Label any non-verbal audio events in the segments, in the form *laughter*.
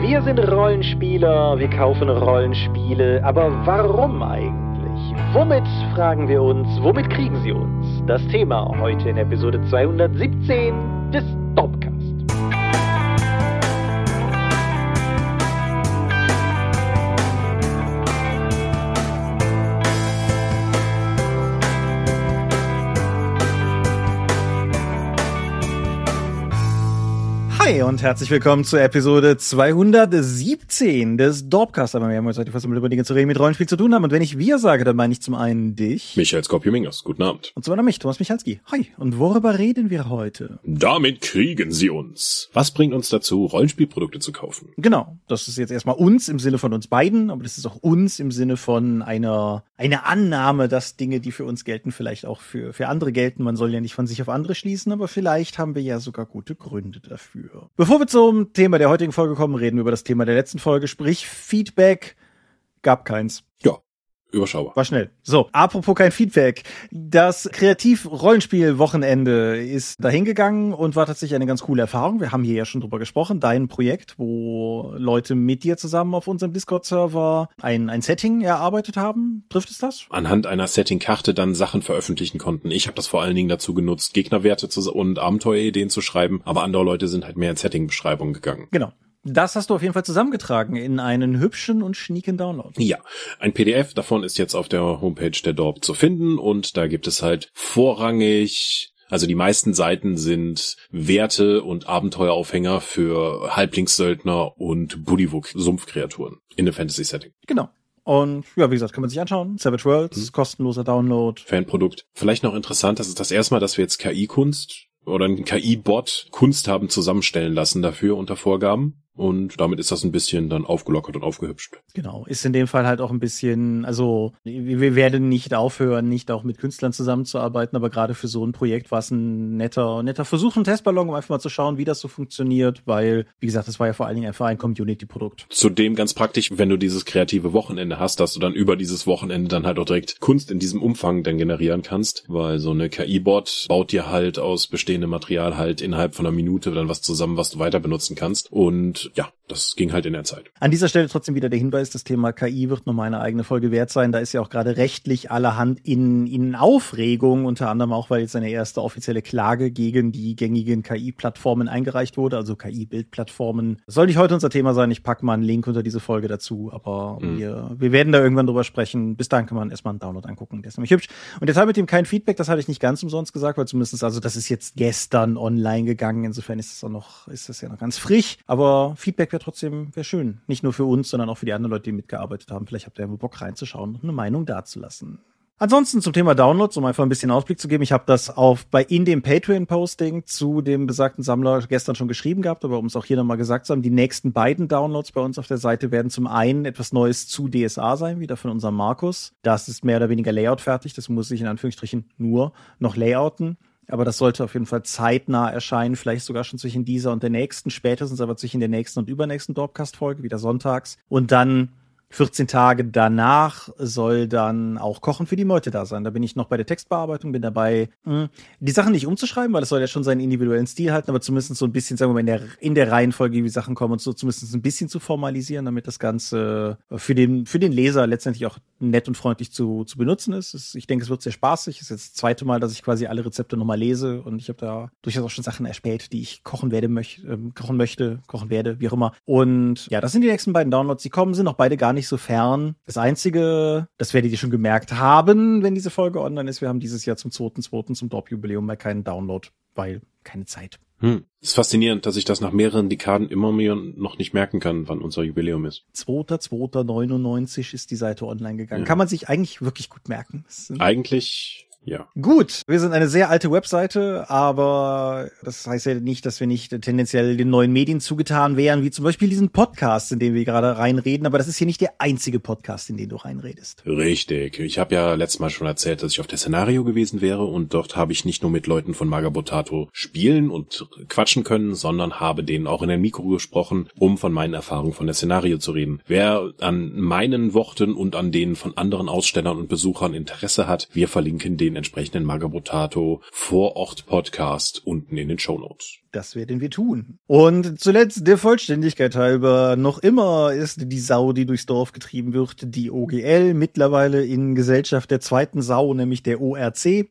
Wir sind Rollenspieler, wir kaufen Rollenspiele, aber warum eigentlich? Womit fragen wir uns, womit kriegen sie uns? Das Thema heute in Episode 217 des Hi und herzlich willkommen zur Episode 217 des Dorpcast. Aber wir haben uns heute fast über Dinge zu reden, mit Rollenspiel zu tun haben. Und wenn ich wir sage, dann meine ich zum einen dich. Michael Skopje-Mingers, guten Abend. Und zum anderen mich, Thomas Michalski. Hi. Und worüber reden wir heute? Damit kriegen sie uns. Was bringt uns dazu, Rollenspielprodukte zu kaufen? Genau. Das ist jetzt erstmal uns im Sinne von uns beiden, aber das ist auch uns im Sinne von einer, einer Annahme, dass Dinge, die für uns gelten, vielleicht auch für, für andere gelten. Man soll ja nicht von sich auf andere schließen, aber vielleicht haben wir ja sogar gute Gründe dafür. Bevor wir zum Thema der heutigen Folge kommen, reden wir über das Thema der letzten Folge, sprich Feedback. Gab keins. Ja, überschaubar. War schnell. So, apropos kein Feedback. Das Kreativ-Rollenspiel-Wochenende ist dahingegangen und war tatsächlich eine ganz coole Erfahrung. Wir haben hier ja schon drüber gesprochen. Dein Projekt, wo Leute mit dir zusammen auf unserem Discord-Server ein, ein Setting erarbeitet haben. Trifft es das? Anhand einer Setting-Karte dann Sachen veröffentlichen konnten. Ich habe das vor allen Dingen dazu genutzt, Gegnerwerte zu, und Abenteuerideen zu schreiben, aber andere Leute sind halt mehr in Setting-Beschreibungen gegangen. Genau. Das hast du auf jeden Fall zusammengetragen in einen hübschen und schnieken Download. Ja, ein PDF davon ist jetzt auf der Homepage der Dorp zu finden und da gibt es halt vorrangig also die meisten Seiten sind Werte und Abenteueraufhänger für Halblingssöldner und Bullywug-Sumpfkreaturen in einem Fantasy-Setting. Genau. Und ja, wie gesagt, kann man sich anschauen. Savage Worlds, mhm. kostenloser Download. Fanprodukt. Vielleicht noch interessant, das ist das erste Mal, dass wir jetzt KI-Kunst oder ein KI-Bot Kunst haben zusammenstellen lassen dafür unter Vorgaben. Und damit ist das ein bisschen dann aufgelockert und aufgehübscht. Genau. Ist in dem Fall halt auch ein bisschen, also wir werden nicht aufhören, nicht auch mit Künstlern zusammenzuarbeiten, aber gerade für so ein Projekt war es ein netter, netter Versuch, ein Testballon, um einfach mal zu schauen, wie das so funktioniert, weil, wie gesagt, das war ja vor allen Dingen einfach ein Community-Produkt. Zudem ganz praktisch, wenn du dieses kreative Wochenende hast, dass du dann über dieses Wochenende dann halt auch direkt Kunst in diesem Umfang dann generieren kannst, weil so eine KI-Bot baut dir halt aus bestehendem Material halt innerhalb von einer Minute dann was zusammen, was du weiter benutzen kannst und ja, das ging halt in der Zeit. An dieser Stelle trotzdem wieder der Hinweis, das Thema KI wird nochmal eine eigene Folge wert sein. Da ist ja auch gerade rechtlich allerhand in, in Aufregung, unter anderem auch, weil jetzt eine erste offizielle Klage gegen die gängigen KI-Plattformen eingereicht wurde, also KI-Bildplattformen. Soll nicht heute unser Thema sein, ich packe mal einen Link unter diese Folge dazu, aber mhm. wir, wir werden da irgendwann drüber sprechen. Bis dahin kann man erstmal einen Download angucken, der ist nämlich hübsch. Und jetzt mit dem kein Feedback, das hatte ich nicht ganz umsonst gesagt, weil zumindest, also das ist jetzt gestern online gegangen, insofern ist es auch noch, ist das ja noch ganz frisch, aber Feedback wäre trotzdem wäre schön. Nicht nur für uns, sondern auch für die anderen Leute, die mitgearbeitet haben. Vielleicht habt ihr ja Bock reinzuschauen und eine Meinung dazulassen. Ansonsten zum Thema Downloads, um einfach ein bisschen Ausblick zu geben. Ich habe das auf bei in dem Patreon-Posting zu dem besagten Sammler gestern schon geschrieben gehabt, aber um es auch hier nochmal gesagt zu haben, die nächsten beiden Downloads bei uns auf der Seite werden zum einen etwas Neues zu DSA sein, wieder von unserem Markus. Das ist mehr oder weniger Layout fertig. Das muss ich in Anführungsstrichen nur noch layouten. Aber das sollte auf jeden Fall zeitnah erscheinen, vielleicht sogar schon zwischen dieser und der nächsten, spätestens aber zwischen der nächsten und übernächsten Dorpcast-Folge, wieder sonntags. Und dann 14 Tage danach soll dann auch Kochen für die Meute da sein. Da bin ich noch bei der Textbearbeitung, bin dabei, hm, die Sachen nicht umzuschreiben, weil es soll ja schon seinen individuellen Stil halten, aber zumindest so ein bisschen, sagen wir mal, in der, in der Reihenfolge, wie Sachen kommen und so zumindest ein bisschen zu formalisieren, damit das Ganze für den, für den Leser letztendlich auch nett und freundlich zu, zu benutzen ist. Ich denke, es wird sehr spaßig. Es ist jetzt das zweite Mal, dass ich quasi alle Rezepte nochmal lese und ich habe da durchaus auch schon Sachen erspäht, die ich kochen werde, möch, äh, kochen möchte, kochen werde, wie auch immer. Und ja, das sind die nächsten beiden Downloads. Die kommen, sind auch beide gar nicht so fern. Das einzige, das werdet ihr schon gemerkt haben, wenn diese Folge online ist, wir haben dieses Jahr zum 2.2. zum Dorp-Jubiläum mal keinen Download, weil keine Zeit. Hm. ist faszinierend, dass ich das nach mehreren Dekaden immer mehr noch nicht merken kann, wann unser Jubiläum ist. 2.2.99 ist die Seite online gegangen. Ja. Kann man sich eigentlich wirklich gut merken. Eigentlich ja. Gut, wir sind eine sehr alte Webseite, aber das heißt ja nicht, dass wir nicht tendenziell den neuen Medien zugetan wären, wie zum Beispiel diesen Podcast, in den wir gerade reinreden. Aber das ist hier nicht der einzige Podcast, in den du reinredest. Richtig. Ich habe ja letztes Mal schon erzählt, dass ich auf der Szenario gewesen wäre und dort habe ich nicht nur mit Leuten von Magabotato spielen und quatschen können, sondern habe denen auch in ein Mikro gesprochen, um von meinen Erfahrungen von der Szenario zu reden. Wer an meinen Worten und an denen von anderen Ausstellern und Besuchern Interesse hat, wir verlinken den den entsprechenden Magabotato Vorort Podcast unten in den Show Notes. Das werden wir tun. Und zuletzt der Vollständigkeit halber, noch immer ist die Sau, die durchs Dorf getrieben wird, die OGL, mittlerweile in Gesellschaft der zweiten Sau, nämlich der ORC.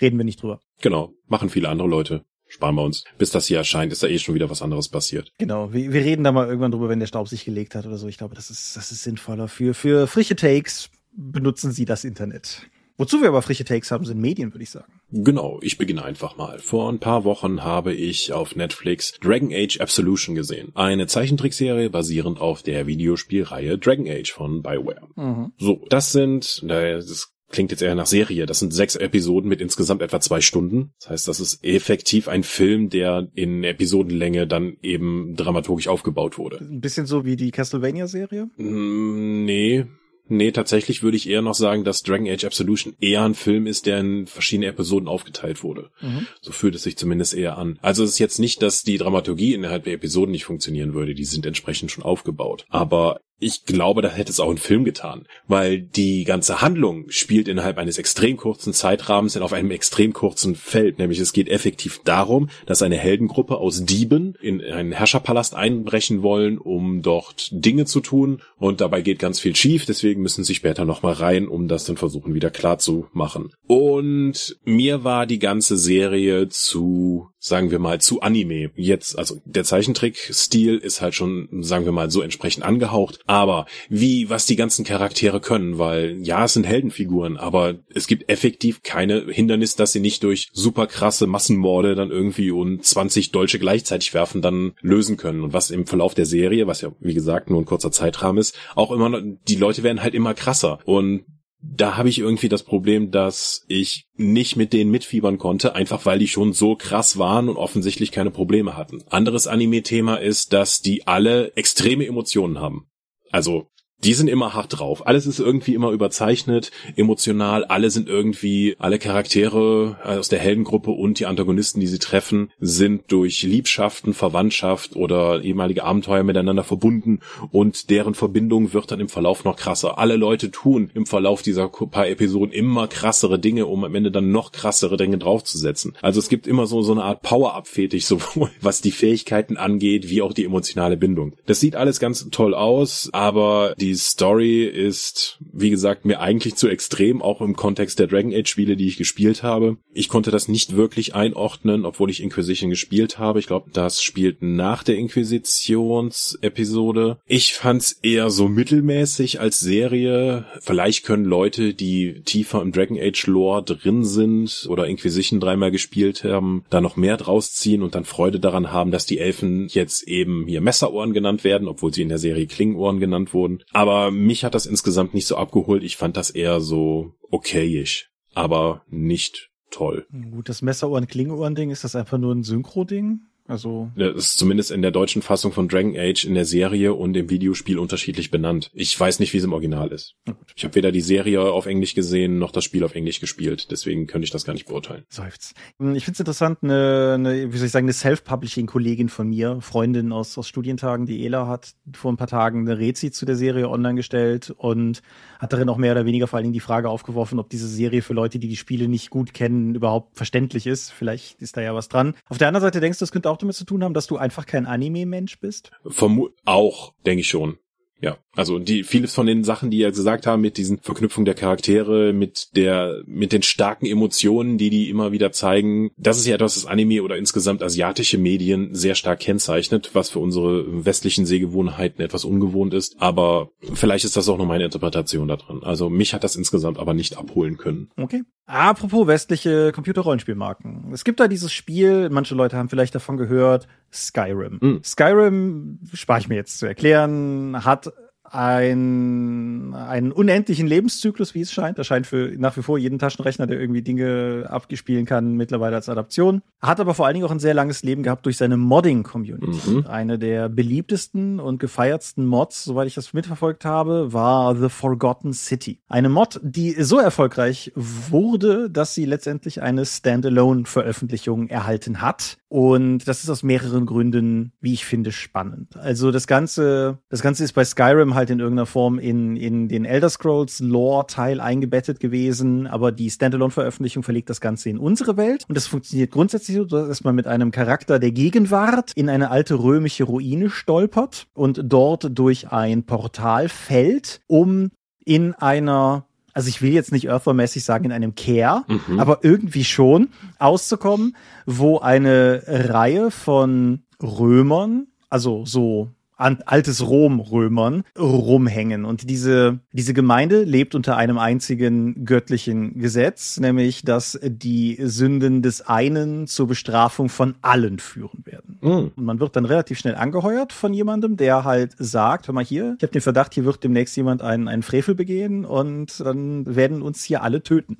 Reden wir nicht drüber. Genau, machen viele andere Leute sparen wir uns. Bis das hier erscheint, ist da eh schon wieder was anderes passiert. Genau, wir, wir reden da mal irgendwann drüber, wenn der Staub sich gelegt hat oder so. Ich glaube, das ist, das ist sinnvoller. Für, für frische Takes benutzen Sie das Internet. Wozu wir aber frische Takes haben, sind Medien, würde ich sagen. Genau, ich beginne einfach mal. Vor ein paar Wochen habe ich auf Netflix Dragon Age Absolution gesehen. Eine Zeichentrickserie basierend auf der Videospielreihe Dragon Age von BioWare. Mhm. So, das sind, das klingt jetzt eher nach Serie. Das sind sechs Episoden mit insgesamt etwa zwei Stunden. Das heißt, das ist effektiv ein Film, der in Episodenlänge dann eben dramaturgisch aufgebaut wurde. Ein bisschen so wie die Castlevania-Serie? Mm, nee. Nee, tatsächlich würde ich eher noch sagen, dass Dragon Age Absolution eher ein Film ist, der in verschiedene Episoden aufgeteilt wurde. Mhm. So fühlt es sich zumindest eher an. Also es ist jetzt nicht, dass die Dramaturgie innerhalb der Episoden nicht funktionieren würde, die sind entsprechend schon aufgebaut. Aber ich glaube, da hätte es auch ein Film getan, weil die ganze Handlung spielt innerhalb eines extrem kurzen Zeitrahmens in auf einem extrem kurzen Feld. Nämlich es geht effektiv darum, dass eine Heldengruppe aus Dieben in einen Herrscherpalast einbrechen wollen, um dort Dinge zu tun. Und dabei geht ganz viel schief. Deswegen müssen sie später nochmal rein, um das dann versuchen wieder klar zu machen. Und mir war die ganze Serie zu sagen wir mal, zu Anime. Jetzt, also der Zeichentrick-Stil ist halt schon, sagen wir mal, so entsprechend angehaucht. Aber wie, was die ganzen Charaktere können, weil ja, es sind Heldenfiguren, aber es gibt effektiv keine Hindernis, dass sie nicht durch super krasse Massenmorde dann irgendwie und 20 Deutsche gleichzeitig werfen, dann lösen können. Und was im Verlauf der Serie, was ja, wie gesagt, nur ein kurzer Zeitrahmen ist, auch immer, die Leute werden halt immer krasser. Und da habe ich irgendwie das Problem, dass ich nicht mit denen mitfiebern konnte, einfach weil die schon so krass waren und offensichtlich keine Probleme hatten. Anderes Anime-Thema ist, dass die alle extreme Emotionen haben. Also die sind immer hart drauf. Alles ist irgendwie immer überzeichnet, emotional. Alle sind irgendwie, alle Charaktere aus der Heldengruppe und die Antagonisten, die sie treffen, sind durch Liebschaften, Verwandtschaft oder ehemalige Abenteuer miteinander verbunden und deren Verbindung wird dann im Verlauf noch krasser. Alle Leute tun im Verlauf dieser paar Episoden immer krassere Dinge, um am Ende dann noch krassere Dinge draufzusetzen. Also es gibt immer so, so eine Art Power-Up-Fetisch, *laughs* sowohl was die Fähigkeiten angeht, wie auch die emotionale Bindung. Das sieht alles ganz toll aus, aber die die Story ist, wie gesagt, mir eigentlich zu extrem, auch im Kontext der Dragon Age Spiele, die ich gespielt habe. Ich konnte das nicht wirklich einordnen, obwohl ich Inquisition gespielt habe. Ich glaube, das spielt nach der Inquisitions-Episode. Ich fand's eher so mittelmäßig als Serie. Vielleicht können Leute, die tiefer im Dragon Age Lore drin sind oder Inquisition dreimal gespielt haben, da noch mehr draus ziehen und dann Freude daran haben, dass die Elfen jetzt eben hier Messerohren genannt werden, obwohl sie in der Serie Klingenohren genannt wurden. Aber mich hat das insgesamt nicht so abgeholt. Ich fand das eher so okayisch, aber nicht toll. Gut, das Messerohren-Klingohren-Ding, ist das einfach nur ein Synchro-Ding? Also. Das ist zumindest in der deutschen Fassung von Dragon Age in der Serie und im Videospiel unterschiedlich benannt. Ich weiß nicht, wie es im Original ist. Ich habe weder die Serie auf Englisch gesehen, noch das Spiel auf Englisch gespielt. Deswegen könnte ich das gar nicht beurteilen. Seufz. Ich finde es interessant, eine, eine, wie soll ich sagen, eine Self-Publishing-Kollegin von mir, Freundin aus, aus Studientagen, die Ela hat vor ein paar Tagen eine Rezi zu der Serie online gestellt und hat darin auch mehr oder weniger vor allen Dingen die Frage aufgeworfen, ob diese Serie für Leute, die die Spiele nicht gut kennen, überhaupt verständlich ist. Vielleicht ist da ja was dran. Auf der anderen Seite denkst du, es könnte auch damit zu tun haben, dass du einfach kein Anime-Mensch bist? Vermu auch, denke ich schon. Ja, also die vieles von den Sachen, die ihr gesagt haben, mit diesen Verknüpfungen der Charaktere, mit der mit den starken Emotionen, die die immer wieder zeigen, das ist ja etwas, das Anime oder insgesamt asiatische Medien sehr stark kennzeichnet, was für unsere westlichen Sehgewohnheiten etwas ungewohnt ist. Aber vielleicht ist das auch nur meine Interpretation da drin. Also mich hat das insgesamt aber nicht abholen können. Okay. Apropos westliche Computer-Rollenspielmarken. Es gibt da dieses Spiel, manche Leute haben vielleicht davon gehört, Skyrim. Mhm. Skyrim, spare ich mir jetzt zu erklären, hat ein, einen unendlichen Lebenszyklus, wie es scheint. Das scheint für nach wie vor jeden Taschenrechner, der irgendwie Dinge abgespielen kann, mittlerweile als Adaption. Hat aber vor allen Dingen auch ein sehr langes Leben gehabt durch seine Modding-Community. Mhm. Eine der beliebtesten und gefeiertsten Mods, soweit ich das mitverfolgt habe, war The Forgotten City. Eine Mod, die so erfolgreich wurde, dass sie letztendlich eine Standalone-Veröffentlichung erhalten hat Und das ist aus mehreren Gründen, wie ich finde, spannend. Also das Ganze, das Ganze ist bei Skyrim halt in irgendeiner Form in, in den Elder Scrolls Lore Teil eingebettet gewesen, aber die Standalone-Veröffentlichung verlegt das Ganze in unsere Welt. Und das funktioniert grundsätzlich so, dass man mit einem Charakter der Gegenwart in eine alte römische Ruine stolpert und dort durch ein Portal fällt, um in einer also ich will jetzt nicht Earthworm-mäßig sagen in einem Care, mhm. aber irgendwie schon auszukommen, wo eine Reihe von Römern, also so an altes Rom-Römern rumhängen. Und diese, diese Gemeinde lebt unter einem einzigen göttlichen Gesetz, nämlich, dass die Sünden des einen zur Bestrafung von allen führen werden. Mhm. Und man wird dann relativ schnell angeheuert von jemandem, der halt sagt, hör mal hier, ich habe den Verdacht, hier wird demnächst jemand einen, einen Frevel begehen und dann werden uns hier alle töten.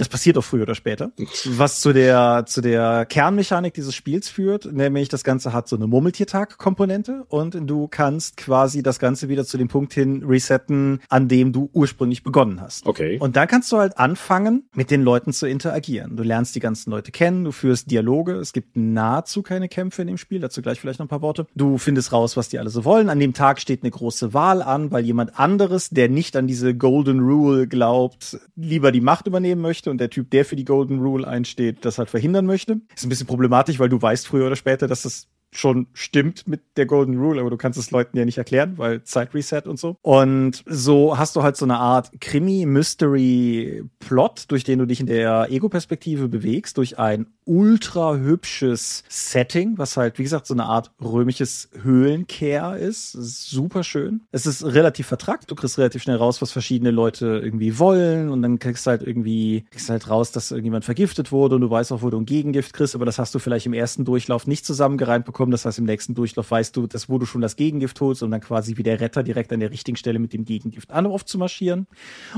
Das passiert auch früher oder später. Was zu der, zu der Kernmechanik dieses Spiels führt, nämlich das Ganze hat so eine Murmeltiertag-Komponente und du kannst quasi das Ganze wieder zu dem Punkt hin resetten, an dem du ursprünglich begonnen hast. Okay. Und dann kannst du halt anfangen, mit den Leuten zu interagieren. Du lernst die ganzen Leute kennen, du führst Dialoge, es gibt nahezu keine Kämpfe in dem Spiel, dazu gleich vielleicht noch ein paar Worte. Du findest raus, was die alle so wollen. An dem Tag steht eine große Wahl an, weil jemand anderes, der nicht an diese Golden Rule glaubt, lieber die Macht übernehmen möchte und der Typ, der für die Golden Rule einsteht, das halt verhindern möchte. Ist ein bisschen problematisch, weil du weißt früher oder später, dass das schon stimmt mit der Golden Rule, aber du kannst es Leuten ja nicht erklären, weil Zeitreset und so. Und so hast du halt so eine Art Krimi-Mystery-Plot, durch den du dich in der Ego-Perspektive bewegst, durch ein ultra hübsches Setting, was halt, wie gesagt, so eine Art römisches Höhlenkehr ist. ist. Super schön. Es ist relativ vertrackt. Du kriegst relativ schnell raus, was verschiedene Leute irgendwie wollen und dann kriegst du halt irgendwie, kriegst halt raus, dass irgendjemand vergiftet wurde und du weißt auch, wo du ein Gegengift kriegst, aber das hast du vielleicht im ersten Durchlauf nicht zusammengereimt bekommen bekommen. Das heißt, im nächsten Durchlauf weißt du, dass wo du schon das Gegengift holst, um dann quasi wie der Retter direkt an der richtigen Stelle mit dem Gegengift an marschieren.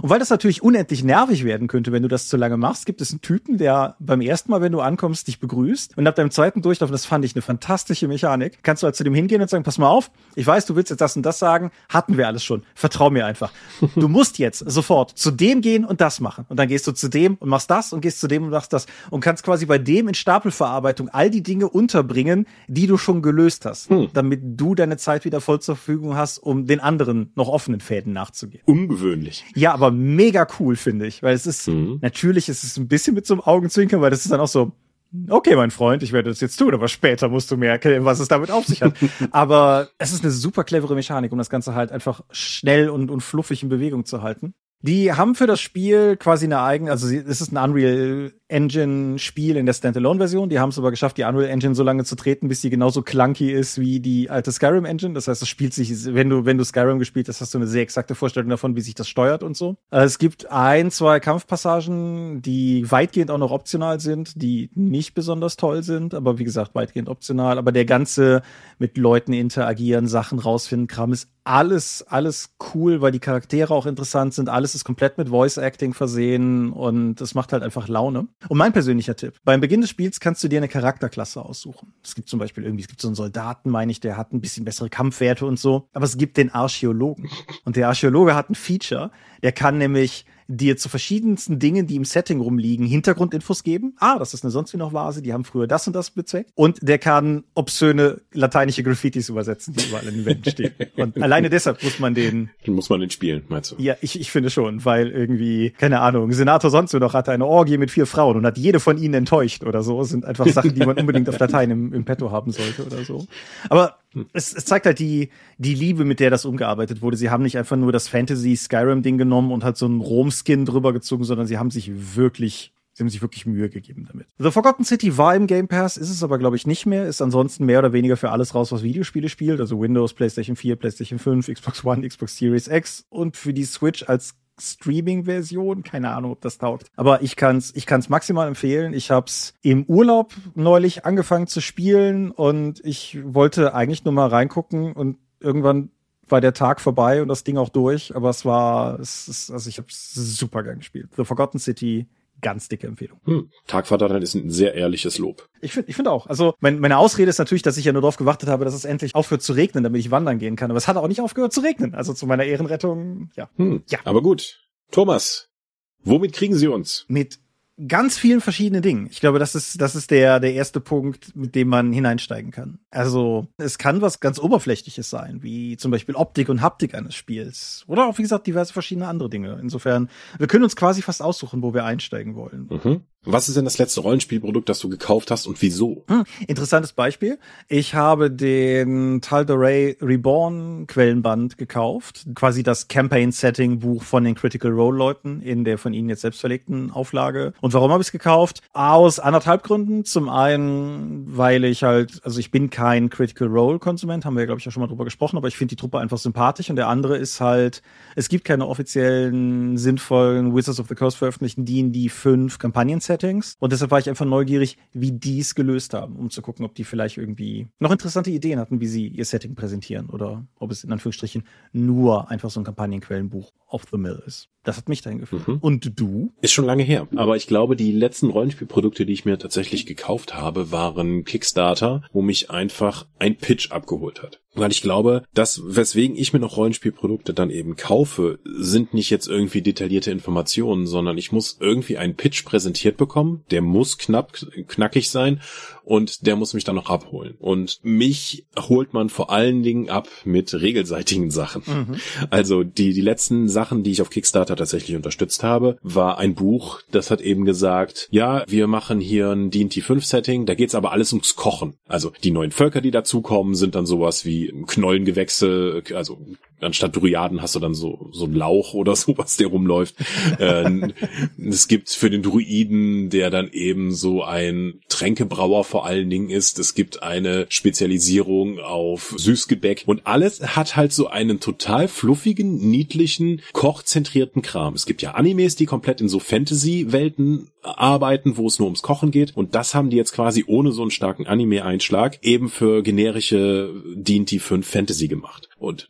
Und weil das natürlich unendlich nervig werden könnte, wenn du das zu lange machst, gibt es einen Typen, der beim ersten Mal, wenn du ankommst, dich begrüßt. Und ab deinem zweiten Durchlauf, das fand ich eine fantastische Mechanik, kannst du halt zu dem hingehen und sagen, pass mal auf, ich weiß, du willst jetzt das und das sagen, hatten wir alles schon. Vertrau mir einfach. Du musst jetzt sofort zu dem gehen und das machen. Und dann gehst du zu dem und machst das und gehst zu dem und machst das und kannst quasi bei dem in Stapelverarbeitung all die Dinge unterbringen, die du du schon gelöst hast, hm. damit du deine Zeit wieder voll zur Verfügung hast, um den anderen noch offenen Fäden nachzugehen. Ungewöhnlich. Ja, aber mega cool, finde ich, weil es ist, hm. natürlich ist es ein bisschen mit so einem Augenzwinkern, weil das ist dann auch so, okay, mein Freund, ich werde das jetzt tun, aber später musst du mir erklären, was es damit auf sich hat. *laughs* aber es ist eine super clevere Mechanik, um das Ganze halt einfach schnell und, und fluffig in Bewegung zu halten. Die haben für das Spiel quasi eine eigene, also es ist ein Unreal Engine Spiel in der Standalone-Version. Die haben es aber geschafft, die Unreal Engine so lange zu treten, bis sie genauso clunky ist wie die alte Skyrim Engine. Das heißt, es spielt sich, wenn du, wenn du Skyrim gespielt hast, hast du eine sehr exakte Vorstellung davon, wie sich das steuert und so. Äh, es gibt ein, zwei Kampfpassagen, die weitgehend auch noch optional sind, die nicht besonders toll sind, aber wie gesagt, weitgehend optional. Aber der ganze mit Leuten interagieren, Sachen rausfinden, Kram ist alles, alles cool, weil die Charaktere auch interessant sind. Alles ist komplett mit Voice Acting versehen und es macht halt einfach Laune. Und mein persönlicher Tipp. Beim Beginn des Spiels kannst du dir eine Charakterklasse aussuchen. Es gibt zum Beispiel irgendwie, es gibt so einen Soldaten, meine ich, der hat ein bisschen bessere Kampfwerte und so. Aber es gibt den Archäologen. Und der Archäologe hat ein Feature. Der kann nämlich dir zu verschiedensten Dingen, die im Setting rumliegen, Hintergrundinfos geben. Ah, das ist eine sonst wie noch Vase, die haben früher das und das bezweckt. Und der kann obszöne lateinische Graffitis übersetzen, die überall in den Wänden stehen. *laughs* Und alleine deshalb muss man den. Den muss man den spielen, meinst du? Ja, ich, ich finde schon, weil irgendwie, keine Ahnung, Senator sonst wie noch hatte eine Orgie mit vier Frauen und hat jede von ihnen enttäuscht oder so. Das sind einfach Sachen, die man unbedingt auf Latein im, im Petto haben sollte oder so. Aber es, es zeigt halt die, die Liebe, mit der das umgearbeitet wurde. Sie haben nicht einfach nur das Fantasy-Skyrim-Ding genommen und halt so einen Rom-Skin drüber gezogen, sondern sie haben sich wirklich Sie haben sich wirklich Mühe gegeben damit. The Forgotten City war im Game Pass, ist es aber, glaube ich, nicht mehr. Ist ansonsten mehr oder weniger für alles raus, was Videospiele spielt. Also Windows, PlayStation 4, PlayStation 5, Xbox One, Xbox Series X und für die Switch als Streaming-Version. Keine Ahnung, ob das taugt. Aber ich kann's, ich kann's maximal empfehlen. Ich hab's im Urlaub neulich angefangen zu spielen und ich wollte eigentlich nur mal reingucken und irgendwann war der Tag vorbei und das Ding auch durch. Aber es war, es ist, also ich hab's super gern gespielt. The Forgotten City ganz dicke Empfehlung. Hm. Tagvater ist ein sehr ehrliches Lob. Ich finde ich finde auch. Also mein, meine Ausrede ist natürlich, dass ich ja nur darauf gewartet habe, dass es endlich aufhört zu regnen, damit ich wandern gehen kann. Aber es hat auch nicht aufgehört zu regnen. Also zu meiner Ehrenrettung, ja. Hm. ja. Aber gut. Thomas, womit kriegen Sie uns? Mit ganz vielen verschiedenen Dingen. Ich glaube, das ist, das ist der, der erste Punkt, mit dem man hineinsteigen kann. Also, es kann was ganz Oberflächliches sein, wie zum Beispiel Optik und Haptik eines Spiels. Oder auch, wie gesagt, diverse verschiedene andere Dinge. Insofern, wir können uns quasi fast aussuchen, wo wir einsteigen wollen. Mhm. Was ist denn das letzte Rollenspielprodukt, das du gekauft hast und wieso? Hm, interessantes Beispiel. Ich habe den Tal'Dorei Reborn Quellenband gekauft. Quasi das Campaign-Setting-Buch von den Critical Role-Leuten in der von ihnen jetzt selbst verlegten Auflage. Und warum habe ich es gekauft? Aus anderthalb Gründen. Zum einen, weil ich halt, also ich bin kein Critical Role-Konsument, haben wir ja, glaube ich, auch schon mal drüber gesprochen, aber ich finde die Truppe einfach sympathisch. Und der andere ist halt, es gibt keine offiziellen, sinnvollen Wizards of the Coast veröffentlichten D&D 5 Kampagnen-Settings Settings. Und deshalb war ich einfach neugierig, wie die es gelöst haben, um zu gucken, ob die vielleicht irgendwie noch interessante Ideen hatten, wie sie ihr Setting präsentieren oder ob es in Anführungsstrichen nur einfach so ein Kampagnenquellenbuch off the mill ist. Das hat mich dahin geführt. Mhm. Und du? Ist schon lange her. Aber ich glaube, die letzten Rollenspielprodukte, die ich mir tatsächlich gekauft habe, waren Kickstarter, wo mich einfach ein Pitch abgeholt hat. Weil ich glaube, das, weswegen ich mir noch Rollenspielprodukte dann eben kaufe, sind nicht jetzt irgendwie detaillierte Informationen, sondern ich muss irgendwie einen Pitch präsentiert bekommen, der muss knapp, knackig sein und der muss mich dann noch abholen. Und mich holt man vor allen Dingen ab mit regelseitigen Sachen. Mhm. Also die, die letzten Sachen, die ich auf Kickstarter tatsächlich unterstützt habe, war ein Buch, das hat eben gesagt, ja, wir machen hier ein D&T 5 Setting, da geht's aber alles ums Kochen. Also die neuen Völker, die dazukommen, sind dann sowas wie Knollengewächse, also anstatt Druiaden hast du dann so, so ein Lauch *laughs* oder sowas, der rumläuft. äh, es gibt für den Druiden, der dann eben so ein Tränkebrauer vor allen Dingen ist. Es gibt eine Spezialisierung auf Süßgebäck und alles hat halt so einen total fluffigen, niedlichen, kochzentrierten Kram. Es gibt ja Animes, die komplett in so Fantasy-Welten arbeiten, wo es nur ums Kochen geht und das haben die jetzt quasi ohne so einen starken Anime-Einschlag eben für generische D&D 5 Fantasy gemacht. Und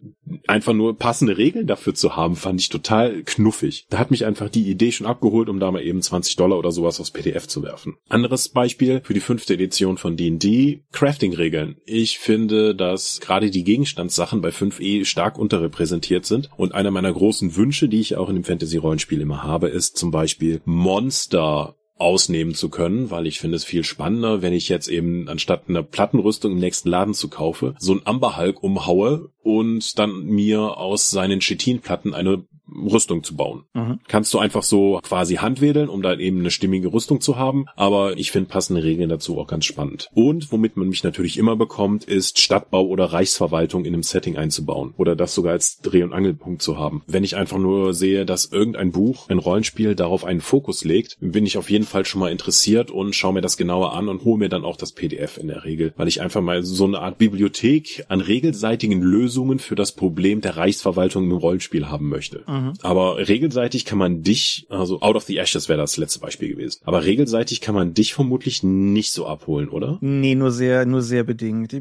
einfach nur passende Regeln dafür zu haben, fand ich total knuffig. Da hat mich einfach die Idee schon abgeholt, um da mal eben 20 Dollar oder sowas aufs PDF zu werfen. Anderes Beispiel für die fünfte Edition von D&D, Crafting-Regeln. Ich finde, dass gerade die Gegenstandssachen bei 5e stark unterrepräsentiert sind und einer meiner großen Wünsche, die ich auch in dem Fantasy-Rollenspiel immer habe, ist zum Beispiel Monster ausnehmen zu können, weil ich finde es viel spannender, wenn ich jetzt eben anstatt einer Plattenrüstung im nächsten Laden zu kaufe, so ein Amberhulk umhaue und dann mir aus seinen Chitinplatten eine Rüstung zu bauen. Mhm. Kannst du einfach so quasi handwedeln, um dann eben eine stimmige Rüstung zu haben. Aber ich finde passende Regeln dazu auch ganz spannend. Und womit man mich natürlich immer bekommt, ist Stadtbau oder Reichsverwaltung in einem Setting einzubauen. Oder das sogar als Dreh- und Angelpunkt zu haben. Wenn ich einfach nur sehe, dass irgendein Buch, ein Rollenspiel darauf einen Fokus legt, bin ich auf jeden Fall schon mal interessiert und schaue mir das genauer an und hole mir dann auch das PDF in der Regel. Weil ich einfach mal so eine Art Bibliothek an regelseitigen Lösungen für das Problem der Reichsverwaltung im Rollenspiel haben möchte. Mhm. Aber regelseitig kann man dich, also Out of the Ashes wäre das letzte Beispiel gewesen. Aber regelseitig kann man dich vermutlich nicht so abholen, oder? Nee, nur sehr, nur sehr bedingt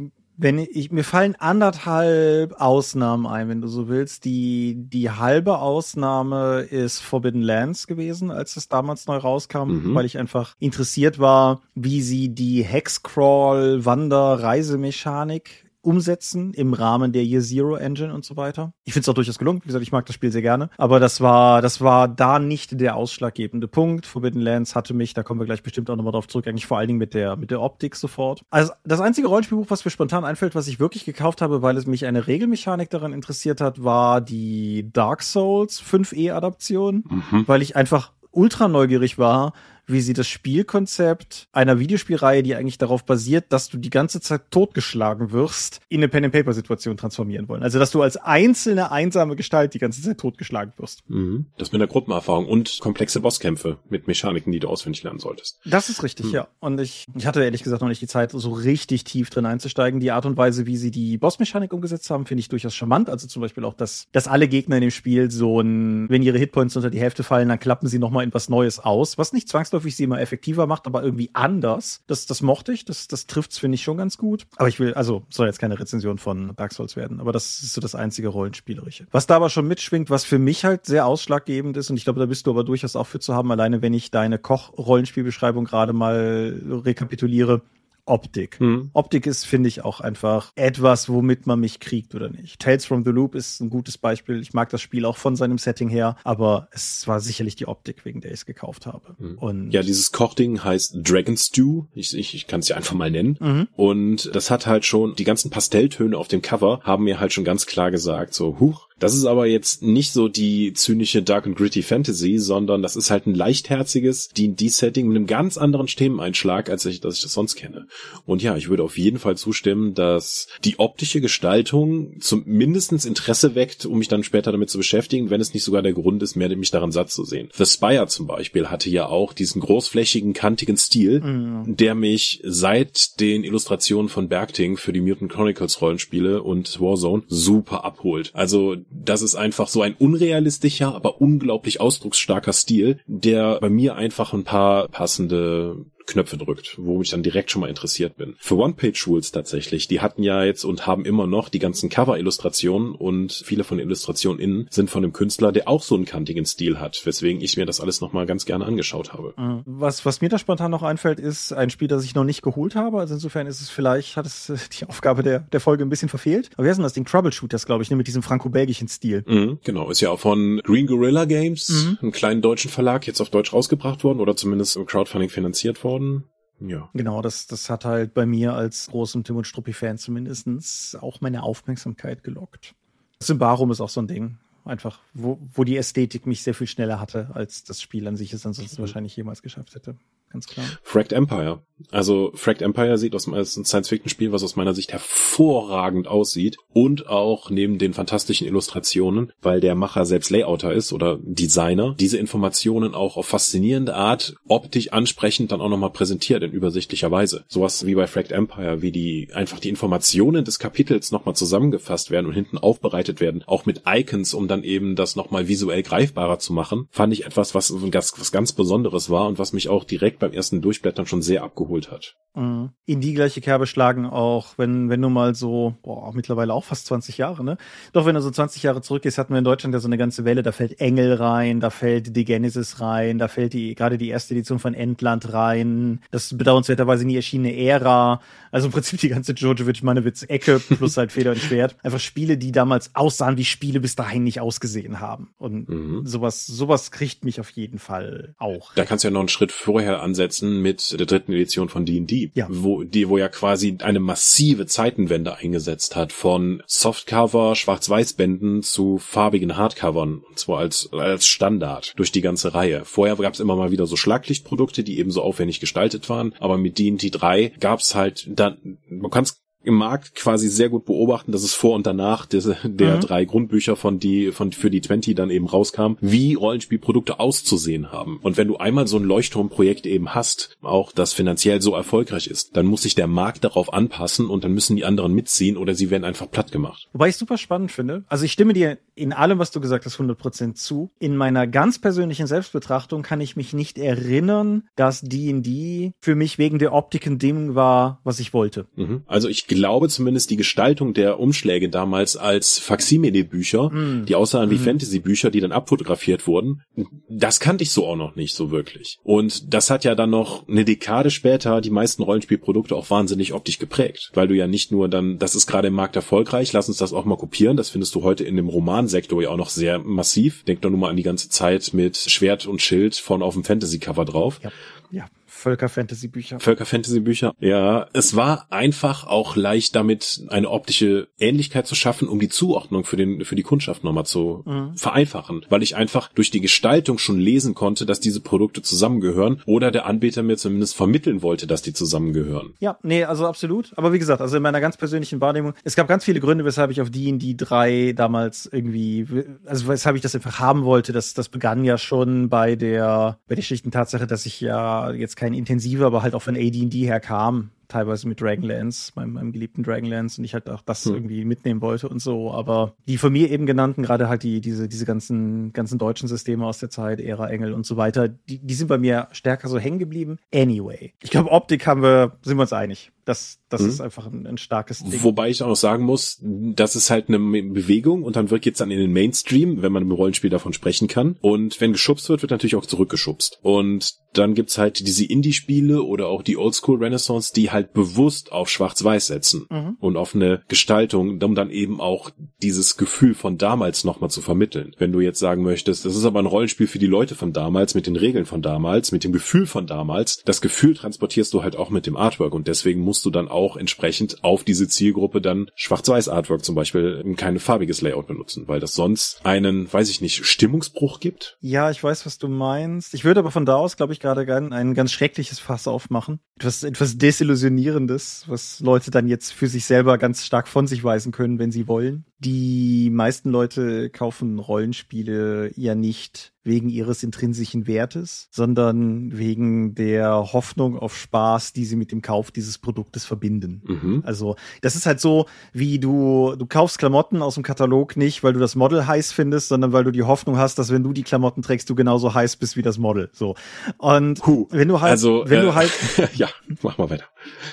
wenn ich, mir fallen anderthalb Ausnahmen ein, wenn du so willst. Die, die halbe Ausnahme ist Forbidden Lands gewesen, als es damals neu rauskam, mhm. weil ich einfach interessiert war, wie sie die Hexcrawl, Wander, Reisemechanik umsetzen im Rahmen der Year Zero Engine und so weiter. Ich finde es auch durchaus gelungen. Wie gesagt, ich mag das Spiel sehr gerne. Aber das war, das war da nicht der ausschlaggebende Punkt. Forbidden Lands hatte mich, da kommen wir gleich bestimmt auch nochmal drauf zurück, eigentlich vor allen Dingen mit der, mit der Optik sofort. Also das einzige Rollenspielbuch, was mir spontan einfällt, was ich wirklich gekauft habe, weil es mich eine Regelmechanik daran interessiert hat, war die Dark Souls 5e Adaption, mhm. weil ich einfach ultra neugierig war, wie sie das Spielkonzept einer Videospielreihe, die eigentlich darauf basiert, dass du die ganze Zeit totgeschlagen wirst, in eine Pen-and-Paper-Situation transformieren wollen. Also, dass du als einzelne einsame Gestalt die ganze Zeit totgeschlagen wirst. Mhm. Das mit der Gruppenerfahrung und komplexe Bosskämpfe mit Mechaniken, die du auswendig lernen solltest. Das ist richtig, mhm. ja. Und ich, ich hatte ehrlich gesagt noch nicht die Zeit, so richtig tief drin einzusteigen. Die Art und Weise, wie sie die Bossmechanik umgesetzt haben, finde ich durchaus charmant. Also zum Beispiel auch, dass, dass alle Gegner in dem Spiel so ein, wenn ihre Hitpoints unter die Hälfte fallen, dann klappen sie nochmal in was Neues aus, was nicht zwangsläufig zwangsläufig sie immer effektiver macht, aber irgendwie anders. Das, das mochte ich. Das, das trifft's, finde ich, schon ganz gut. Aber ich will, also soll jetzt keine Rezension von Dark Souls werden, aber das ist so das einzige Rollenspielerische. Was da aber schon mitschwingt, was für mich halt sehr ausschlaggebend ist, und ich glaube, da bist du aber durchaus auch für zu haben, alleine wenn ich deine Koch-Rollenspielbeschreibung gerade mal rekapituliere, Optik. Mhm. Optik ist, finde ich, auch einfach etwas, womit man mich kriegt oder nicht. Tales from the Loop ist ein gutes Beispiel. Ich mag das Spiel auch von seinem Setting her, aber es war sicherlich die Optik, wegen der ich es gekauft habe. Mhm. Und ja, dieses Kochding heißt Dragon Stew. Ich, ich, ich kann es ja einfach mal nennen. Mhm. Und das hat halt schon, die ganzen Pastelltöne auf dem Cover haben mir halt schon ganz klar gesagt, so, huch, das ist aber jetzt nicht so die zynische Dark and Gritty Fantasy, sondern das ist halt ein leichtherziges D&D-Setting mit einem ganz anderen Themeneinschlag, als ich, dass ich das sonst kenne. Und ja, ich würde auf jeden Fall zustimmen, dass die optische Gestaltung zumindest Interesse weckt, um mich dann später damit zu beschäftigen, wenn es nicht sogar der Grund ist, mehr mich daran satt zu sehen. The Spire zum Beispiel hatte ja auch diesen großflächigen, kantigen Stil, mhm. der mich seit den Illustrationen von Bergting für die Mutant Chronicles Rollenspiele und Warzone super abholt. Also das ist einfach so ein unrealistischer, aber unglaublich ausdrucksstarker Stil, der bei mir einfach ein paar passende Knöpfe drückt, wo ich dann direkt schon mal interessiert bin. Für One-Page-Rules tatsächlich, die hatten ja jetzt und haben immer noch die ganzen Cover-Illustrationen und viele von den Illustrationen innen sind von einem Künstler, der auch so einen kantigen Stil hat, weswegen ich mir das alles nochmal ganz gerne angeschaut habe. Mhm. Was, was mir da spontan noch einfällt, ist ein Spiel, das ich noch nicht geholt habe. Also insofern ist es vielleicht, hat es äh, die Aufgabe der, der Folge ein bisschen verfehlt. Aber heißt denn das Ding? Troubleshooters, glaube ich, ne, mit diesem franco-belgischen Stil. Mhm, genau, ist ja auch von Green Gorilla Games, mhm. einem kleinen deutschen Verlag, jetzt auf Deutsch rausgebracht worden oder zumindest im Crowdfunding finanziert worden worden. Ja. Genau, das, das hat halt bei mir als großem Tim und Struppi-Fan zumindest auch meine Aufmerksamkeit gelockt. Symbarum ist auch so ein Ding. Einfach, wo, wo die Ästhetik mich sehr viel schneller hatte, als das Spiel an sich es ansonsten mhm. wahrscheinlich jemals geschafft hätte ganz klar. Fracked Empire. Also Fracked Empire sieht aus als ein Science-Fiction-Spiel, was aus meiner Sicht hervorragend aussieht und auch neben den fantastischen Illustrationen, weil der Macher selbst Layouter ist oder Designer, diese Informationen auch auf faszinierende Art optisch ansprechend dann auch nochmal präsentiert in übersichtlicher Weise. Sowas wie bei Fracked Empire, wie die einfach die Informationen des Kapitels nochmal zusammengefasst werden und hinten aufbereitet werden, auch mit Icons, um dann eben das nochmal visuell greifbarer zu machen, fand ich etwas, was was ganz Besonderes war und was mich auch direkt beim ersten Durchblättern schon sehr abgeholt hat. Mhm. In die gleiche Kerbe schlagen auch, wenn, wenn du mal so, boah, mittlerweile auch fast 20 Jahre, ne? Doch wenn du so 20 Jahre zurückgehst, hatten wir in Deutschland ja so eine ganze Welle, da fällt Engel rein, da fällt die Genesis rein, da fällt die, gerade die erste Edition von Endland rein, das bedauernswerterweise nie erschienene Ära, also im Prinzip die ganze Djordjevic Manewitz Ecke *laughs* plus halt Feder und Schwert. Einfach Spiele, die damals aussahen, wie Spiele bis dahin nicht ausgesehen haben. Und mhm. sowas, sowas kriegt mich auf jeden Fall auch. Da kannst du ja noch einen Schritt vorher ansetzen mit der dritten Edition von D&D. Ja. Wo, die, wo ja quasi eine massive Zeitenwende eingesetzt hat von Softcover, Schwarz-Weiß-Bänden zu farbigen Hardcovern. Und zwar als, als Standard durch die ganze Reihe. Vorher gab es immer mal wieder so Schlaglichtprodukte, die eben so aufwendig gestaltet waren. Aber mit D&D 3 gab es halt dann, man kann es im Markt quasi sehr gut beobachten, dass es vor und danach der, der mhm. drei Grundbücher von die von für die 20 dann eben rauskam, wie Rollenspielprodukte auszusehen haben. Und wenn du einmal so ein Leuchtturmprojekt eben hast, auch das finanziell so erfolgreich ist, dann muss sich der Markt darauf anpassen und dann müssen die anderen mitziehen oder sie werden einfach platt gemacht. Wobei ich super spannend finde. Also ich stimme dir in allem, was du gesagt hast, 100% zu. In meiner ganz persönlichen Selbstbetrachtung kann ich mich nicht erinnern, dass D&D für mich wegen der Optik ein Ding war, was ich wollte. Mhm. Also ich glaube zumindest die Gestaltung der Umschläge damals als Faksimile-Bücher, mm. die aussahen wie mm. Fantasy-Bücher, die dann abfotografiert wurden, das kannte ich so auch noch nicht so wirklich. Und das hat ja dann noch eine Dekade später die meisten Rollenspielprodukte auch wahnsinnig optisch geprägt, weil du ja nicht nur dann, das ist gerade im Markt erfolgreich, lass uns das auch mal kopieren, das findest du heute in dem Romansektor ja auch noch sehr massiv. Denk doch nur mal an die ganze Zeit mit Schwert und Schild von auf dem Fantasy-Cover drauf. Ja. ja. Völker-Fantasy-Bücher. Völker-Fantasy-Bücher, ja. Es war einfach auch leicht damit eine optische Ähnlichkeit zu schaffen, um die Zuordnung für den, für die Kundschaft nochmal zu mhm. vereinfachen. Weil ich einfach durch die Gestaltung schon lesen konnte, dass diese Produkte zusammengehören oder der Anbieter mir zumindest vermitteln wollte, dass die zusammengehören. Ja, nee, also absolut. Aber wie gesagt, also in meiner ganz persönlichen Wahrnehmung, es gab ganz viele Gründe, weshalb ich auf D&D 3 damals irgendwie, also weshalb ich das einfach haben wollte. Das, das begann ja schon bei der, bei der schlichten Tatsache, dass ich ja jetzt kein intensiver, aber halt auch von AD&D her kam, teilweise mit Dragonlance, meinem, meinem geliebten Dragonlance und ich halt auch das hm. irgendwie mitnehmen wollte und so, aber die von mir eben genannten, gerade halt die, diese, diese ganzen, ganzen deutschen Systeme aus der Zeit, Ära Engel und so weiter, die, die sind bei mir stärker so hängen geblieben. Anyway. Ich glaube, Optik haben wir, sind wir uns einig. Das, das mhm. ist einfach ein, ein, starkes Ding. Wobei ich auch noch sagen muss, das ist halt eine Bewegung und dann wird jetzt dann in den Mainstream, wenn man im Rollenspiel davon sprechen kann. Und wenn geschubst wird, wird natürlich auch zurückgeschubst. Und dann gibt's halt diese Indie-Spiele oder auch die Oldschool Renaissance, die halt bewusst auf Schwarz-Weiß setzen mhm. und auf eine Gestaltung, um dann eben auch dieses Gefühl von damals nochmal zu vermitteln. Wenn du jetzt sagen möchtest, das ist aber ein Rollenspiel für die Leute von damals, mit den Regeln von damals, mit dem Gefühl von damals, das Gefühl transportierst du halt auch mit dem Artwork und deswegen musst du dann auch entsprechend auf diese Zielgruppe dann Schwarz-Weiß-Artwork zum Beispiel kein farbiges Layout benutzen, weil das sonst einen, weiß ich nicht, Stimmungsbruch gibt. Ja, ich weiß, was du meinst. Ich würde aber von da aus, glaube ich, gerade ein ganz schreckliches Fass aufmachen. Etwas, etwas Desillusionierendes, was Leute dann jetzt für sich selber ganz stark von sich weisen können, wenn sie wollen. Die meisten Leute kaufen Rollenspiele ja nicht wegen ihres intrinsischen Wertes, sondern wegen der Hoffnung auf Spaß, die sie mit dem Kauf dieses Produktes verbinden. Mhm. Also das ist halt so, wie du du kaufst Klamotten aus dem Katalog nicht, weil du das Model heiß findest, sondern weil du die Hoffnung hast, dass wenn du die Klamotten trägst, du genauso heiß bist wie das Model. So und Puh. wenn du halt, also, wenn äh, du halt, *laughs* ja, mach mal weiter.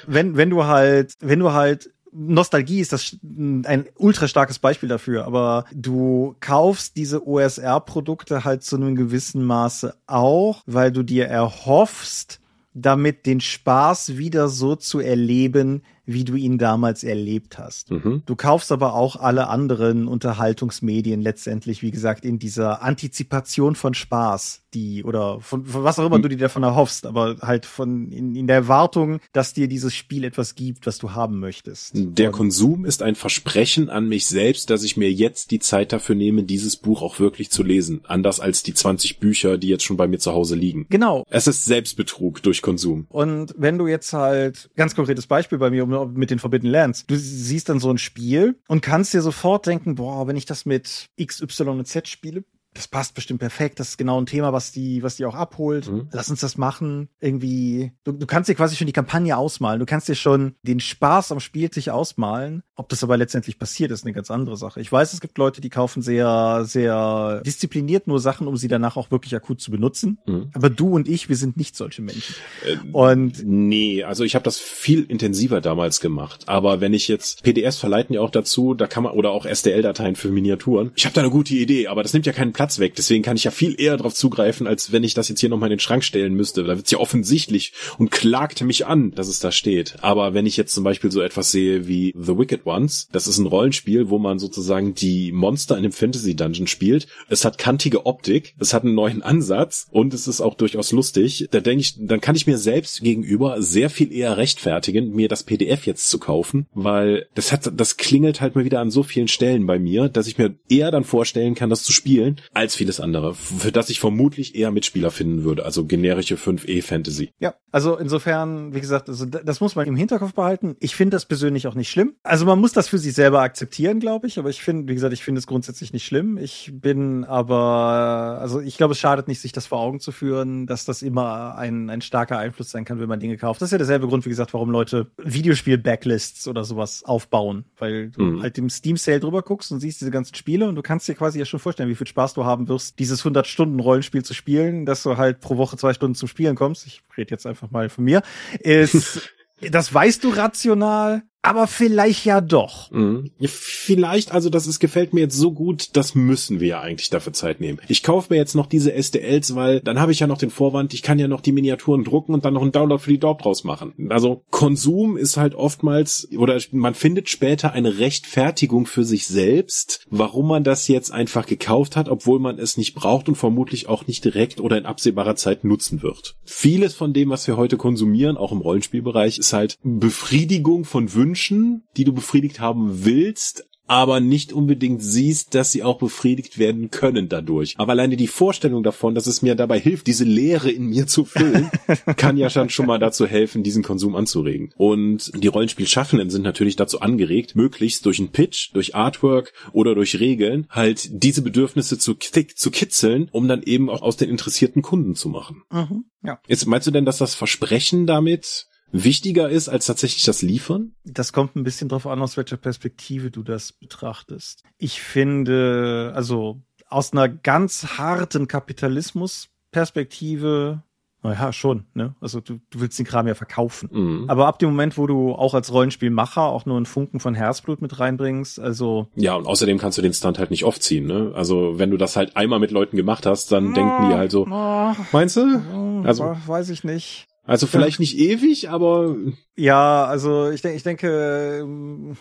Wenn wenn du halt, wenn du halt Nostalgie ist das ein ultra starkes Beispiel dafür, aber du kaufst diese OSR-Produkte halt zu einem gewissen Maße auch, weil du dir erhoffst, damit den Spaß wieder so zu erleben, wie du ihn damals erlebt hast. Mhm. Du kaufst aber auch alle anderen Unterhaltungsmedien letztendlich, wie gesagt, in dieser Antizipation von Spaß, die oder von, von was auch immer mhm. du dir davon erhoffst, aber halt von in, in der Erwartung, dass dir dieses Spiel etwas gibt, was du haben möchtest. Der Und Konsum ist ein Versprechen an mich selbst, dass ich mir jetzt die Zeit dafür nehme, dieses Buch auch wirklich zu lesen, anders als die 20 Bücher, die jetzt schon bei mir zu Hause liegen. Genau. Es ist Selbstbetrug durch Konsum. Und wenn du jetzt halt ganz konkretes Beispiel bei mir, um mit den Forbidden Lands. Du siehst dann so ein Spiel und kannst dir sofort denken, boah, wenn ich das mit X, Y und Z spiele, das passt bestimmt perfekt. Das ist genau ein Thema, was die, was die auch abholt. Mhm. Lass uns das machen. Irgendwie, du, du kannst dir quasi schon die Kampagne ausmalen. Du kannst dir schon den Spaß am Spiel sich ausmalen. Ob das aber letztendlich passiert, ist eine ganz andere Sache. Ich weiß, es gibt Leute, die kaufen sehr, sehr diszipliniert nur Sachen, um sie danach auch wirklich akut zu benutzen. Mhm. Aber du und ich, wir sind nicht solche Menschen. Äh, und nee, also ich habe das viel intensiver damals gemacht. Aber wenn ich jetzt PDFs verleiten ja auch dazu, da kann man oder auch STL-Dateien für Miniaturen. Ich habe da eine gute Idee, aber das nimmt ja keinen Platz Platz weg. Deswegen kann ich ja viel eher darauf zugreifen, als wenn ich das jetzt hier nochmal in den Schrank stellen müsste. Da wird's ja offensichtlich und klagt mich an, dass es da steht. Aber wenn ich jetzt zum Beispiel so etwas sehe wie The Wicked Ones, das ist ein Rollenspiel, wo man sozusagen die Monster in einem Fantasy Dungeon spielt. Es hat kantige Optik, es hat einen neuen Ansatz und es ist auch durchaus lustig. Da denke ich, dann kann ich mir selbst gegenüber sehr viel eher rechtfertigen, mir das PDF jetzt zu kaufen, weil das hat, das klingelt halt mal wieder an so vielen Stellen bei mir, dass ich mir eher dann vorstellen kann, das zu spielen, als vieles andere, für das ich vermutlich eher Mitspieler finden würde, also generische 5e Fantasy. Ja, also insofern, wie gesagt, also das muss man im Hinterkopf behalten. Ich finde das persönlich auch nicht schlimm. Also man muss das für sich selber akzeptieren, glaube ich, aber ich finde, wie gesagt, ich finde es grundsätzlich nicht schlimm. Ich bin aber, also ich glaube, es schadet nicht, sich das vor Augen zu führen, dass das immer ein, ein starker Einfluss sein kann, wenn man Dinge kauft. Das ist ja derselbe Grund, wie gesagt, warum Leute Videospiel-Backlists oder sowas aufbauen, weil du mhm. halt im Steam-Sale drüber guckst und siehst diese ganzen Spiele und du kannst dir quasi ja schon vorstellen, wie viel Spaß du haben wirst, dieses 100-Stunden-Rollenspiel zu spielen, dass du halt pro Woche zwei Stunden zum Spielen kommst. Ich rede jetzt einfach mal von mir. Ist, *laughs* das weißt du rational, aber vielleicht ja doch. Mhm. Vielleicht, also das ist, gefällt mir jetzt so gut, das müssen wir ja eigentlich dafür Zeit nehmen. Ich kaufe mir jetzt noch diese SDLs, weil dann habe ich ja noch den Vorwand, ich kann ja noch die Miniaturen drucken und dann noch einen Download für die Dorp draus machen. Also Konsum ist halt oftmals, oder man findet später eine Rechtfertigung für sich selbst, warum man das jetzt einfach gekauft hat, obwohl man es nicht braucht und vermutlich auch nicht direkt oder in absehbarer Zeit nutzen wird. Vieles von dem, was wir heute konsumieren, auch im Rollenspielbereich, ist halt Befriedigung von Wünschen Wünschen, die du befriedigt haben willst, aber nicht unbedingt siehst, dass sie auch befriedigt werden können dadurch. Aber alleine die Vorstellung davon, dass es mir dabei hilft, diese Leere in mir zu füllen, *laughs* kann ja schon schon mal dazu helfen, diesen Konsum anzuregen. Und die Rollenspielschaffenden sind natürlich dazu angeregt, möglichst durch einen Pitch, durch Artwork oder durch Regeln halt diese Bedürfnisse zu, zu kitzeln, um dann eben auch aus den interessierten Kunden zu machen. Mhm, ja. Jetzt meinst du denn, dass das Versprechen damit wichtiger ist als tatsächlich das Liefern? Das kommt ein bisschen drauf an, aus welcher Perspektive du das betrachtest. Ich finde, also aus einer ganz harten Kapitalismus-Perspektive Naja, schon, ne? Also du, du willst den Kram ja verkaufen. Mhm. Aber ab dem Moment, wo du auch als Rollenspielmacher auch nur einen Funken von Herzblut mit reinbringst, also. Ja, und außerdem kannst du den Stunt halt nicht oft ziehen, ne? Also wenn du das halt einmal mit Leuten gemacht hast, dann oh, denken die halt so, oh, meinst du? Also weiß ich nicht. Also vielleicht nicht ewig, aber ja, also ich denke, ich denke, ähm,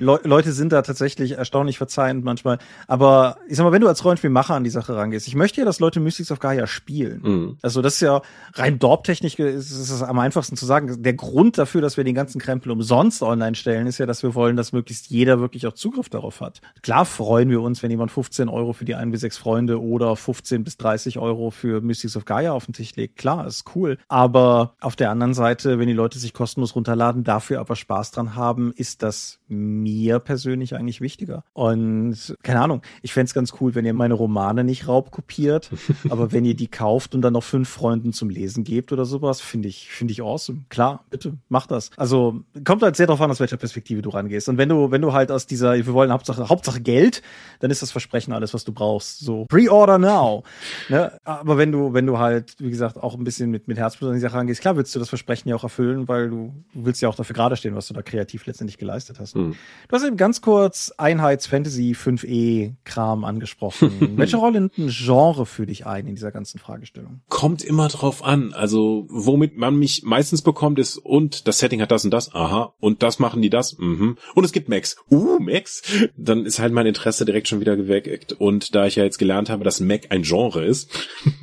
Le Leute sind da tatsächlich erstaunlich verzeihend manchmal. Aber ich sag mal, wenn du als Rollenspielmacher an die Sache rangehst, ich möchte ja, dass Leute Mystics of Gaia spielen. Mhm. Also das ist ja rein Dorp-technisch ist es am einfachsten zu sagen. Der Grund dafür, dass wir den ganzen Krempel umsonst online stellen, ist ja, dass wir wollen, dass möglichst jeder wirklich auch Zugriff darauf hat. Klar freuen wir uns, wenn jemand 15 Euro für die ein bis sechs Freunde oder 15 bis 30 Euro für Mystics of Gaia auf den Tisch legt. Klar, ist cool. Aber auf der anderen Seite, wenn die Leute sich kosten kostenlos runterladen, dafür aber Spaß dran haben, ist das mir persönlich eigentlich wichtiger. Und keine Ahnung, ich fände ganz cool, wenn ihr meine Romane nicht raubkopiert, *laughs* aber wenn ihr die kauft und dann noch fünf Freunden zum Lesen gebt oder sowas, finde ich, finde ich awesome. Klar, bitte, mach das. Also kommt halt sehr darauf an, aus welcher Perspektive du rangehst. Und wenn du, wenn du halt aus dieser, wir wollen Hauptsache, Hauptsache Geld, dann ist das Versprechen alles, was du brauchst. So, pre-order now. ne? Aber wenn du, wenn du halt, wie gesagt, auch ein bisschen mit, mit Herzblut an die Sache rangehst, klar willst du das Versprechen ja auch erfüllen, weil du du, willst ja auch dafür gerade stehen, was du da kreativ letztendlich geleistet hast. Mhm. Du hast eben ganz kurz Einheits-Fantasy 5e-Kram angesprochen. *laughs* Welche Rolle nimmt ein Genre für dich ein in dieser ganzen Fragestellung? Kommt immer drauf an. Also, womit man mich meistens bekommt, ist, und das Setting hat das und das, aha, und das machen die das, mhm. Und es gibt Max. Uh, Max. Dann ist halt mein Interesse direkt schon wieder geweckt. Und da ich ja jetzt gelernt habe, dass Mac ein Genre ist,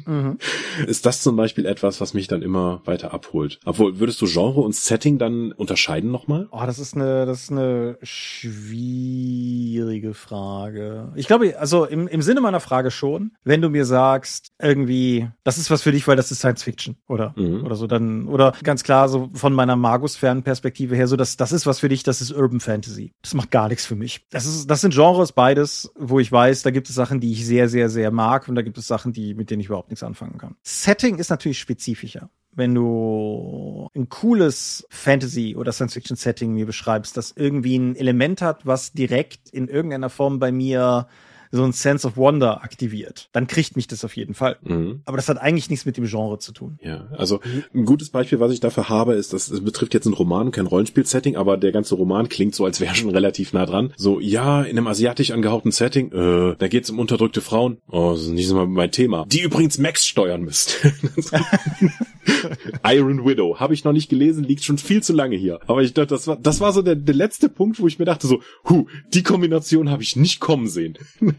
mhm. *laughs* ist das zum Beispiel etwas, was mich dann immer weiter abholt. Obwohl, würdest du Genre und Setting dann unterscheiden nochmal? Oh, das ist eine, das ist eine schwierige Frage. Ich glaube, also im, im Sinne meiner Frage schon, wenn du mir sagst, irgendwie, das ist was für dich, weil das ist Science Fiction, oder? Mhm. Oder so dann, oder ganz klar, so von meiner Magus-Fernperspektive her, so dass das ist was für dich, das ist Urban Fantasy. Das macht gar nichts für mich. Das ist, das sind Genres beides, wo ich weiß, da gibt es Sachen, die ich sehr, sehr, sehr mag und da gibt es Sachen, die, mit denen ich überhaupt nichts anfangen kann. Setting ist natürlich spezifischer wenn du ein cooles Fantasy- oder Science-Fiction-Setting mir beschreibst, das irgendwie ein Element hat, was direkt in irgendeiner Form bei mir so ein Sense of Wonder aktiviert, dann kriegt mich das auf jeden Fall. Mhm. Aber das hat eigentlich nichts mit dem Genre zu tun. Ja, also ein gutes Beispiel, was ich dafür habe, ist, dass es betrifft jetzt einen Roman, kein Rollenspiel-Setting, aber der ganze Roman klingt so, als wäre schon relativ nah dran. So, ja, in einem asiatisch angehauchten Setting, äh, da geht's um unterdrückte Frauen. Oh, das ist nicht so mal mein Thema. Die übrigens Max steuern müsst. *laughs* *laughs* *laughs* Iron Widow habe ich noch nicht gelesen, liegt schon viel zu lange hier. Aber ich dachte, das war das war so der, der letzte Punkt, wo ich mir dachte so, hu, die Kombination habe ich nicht kommen sehen. *laughs*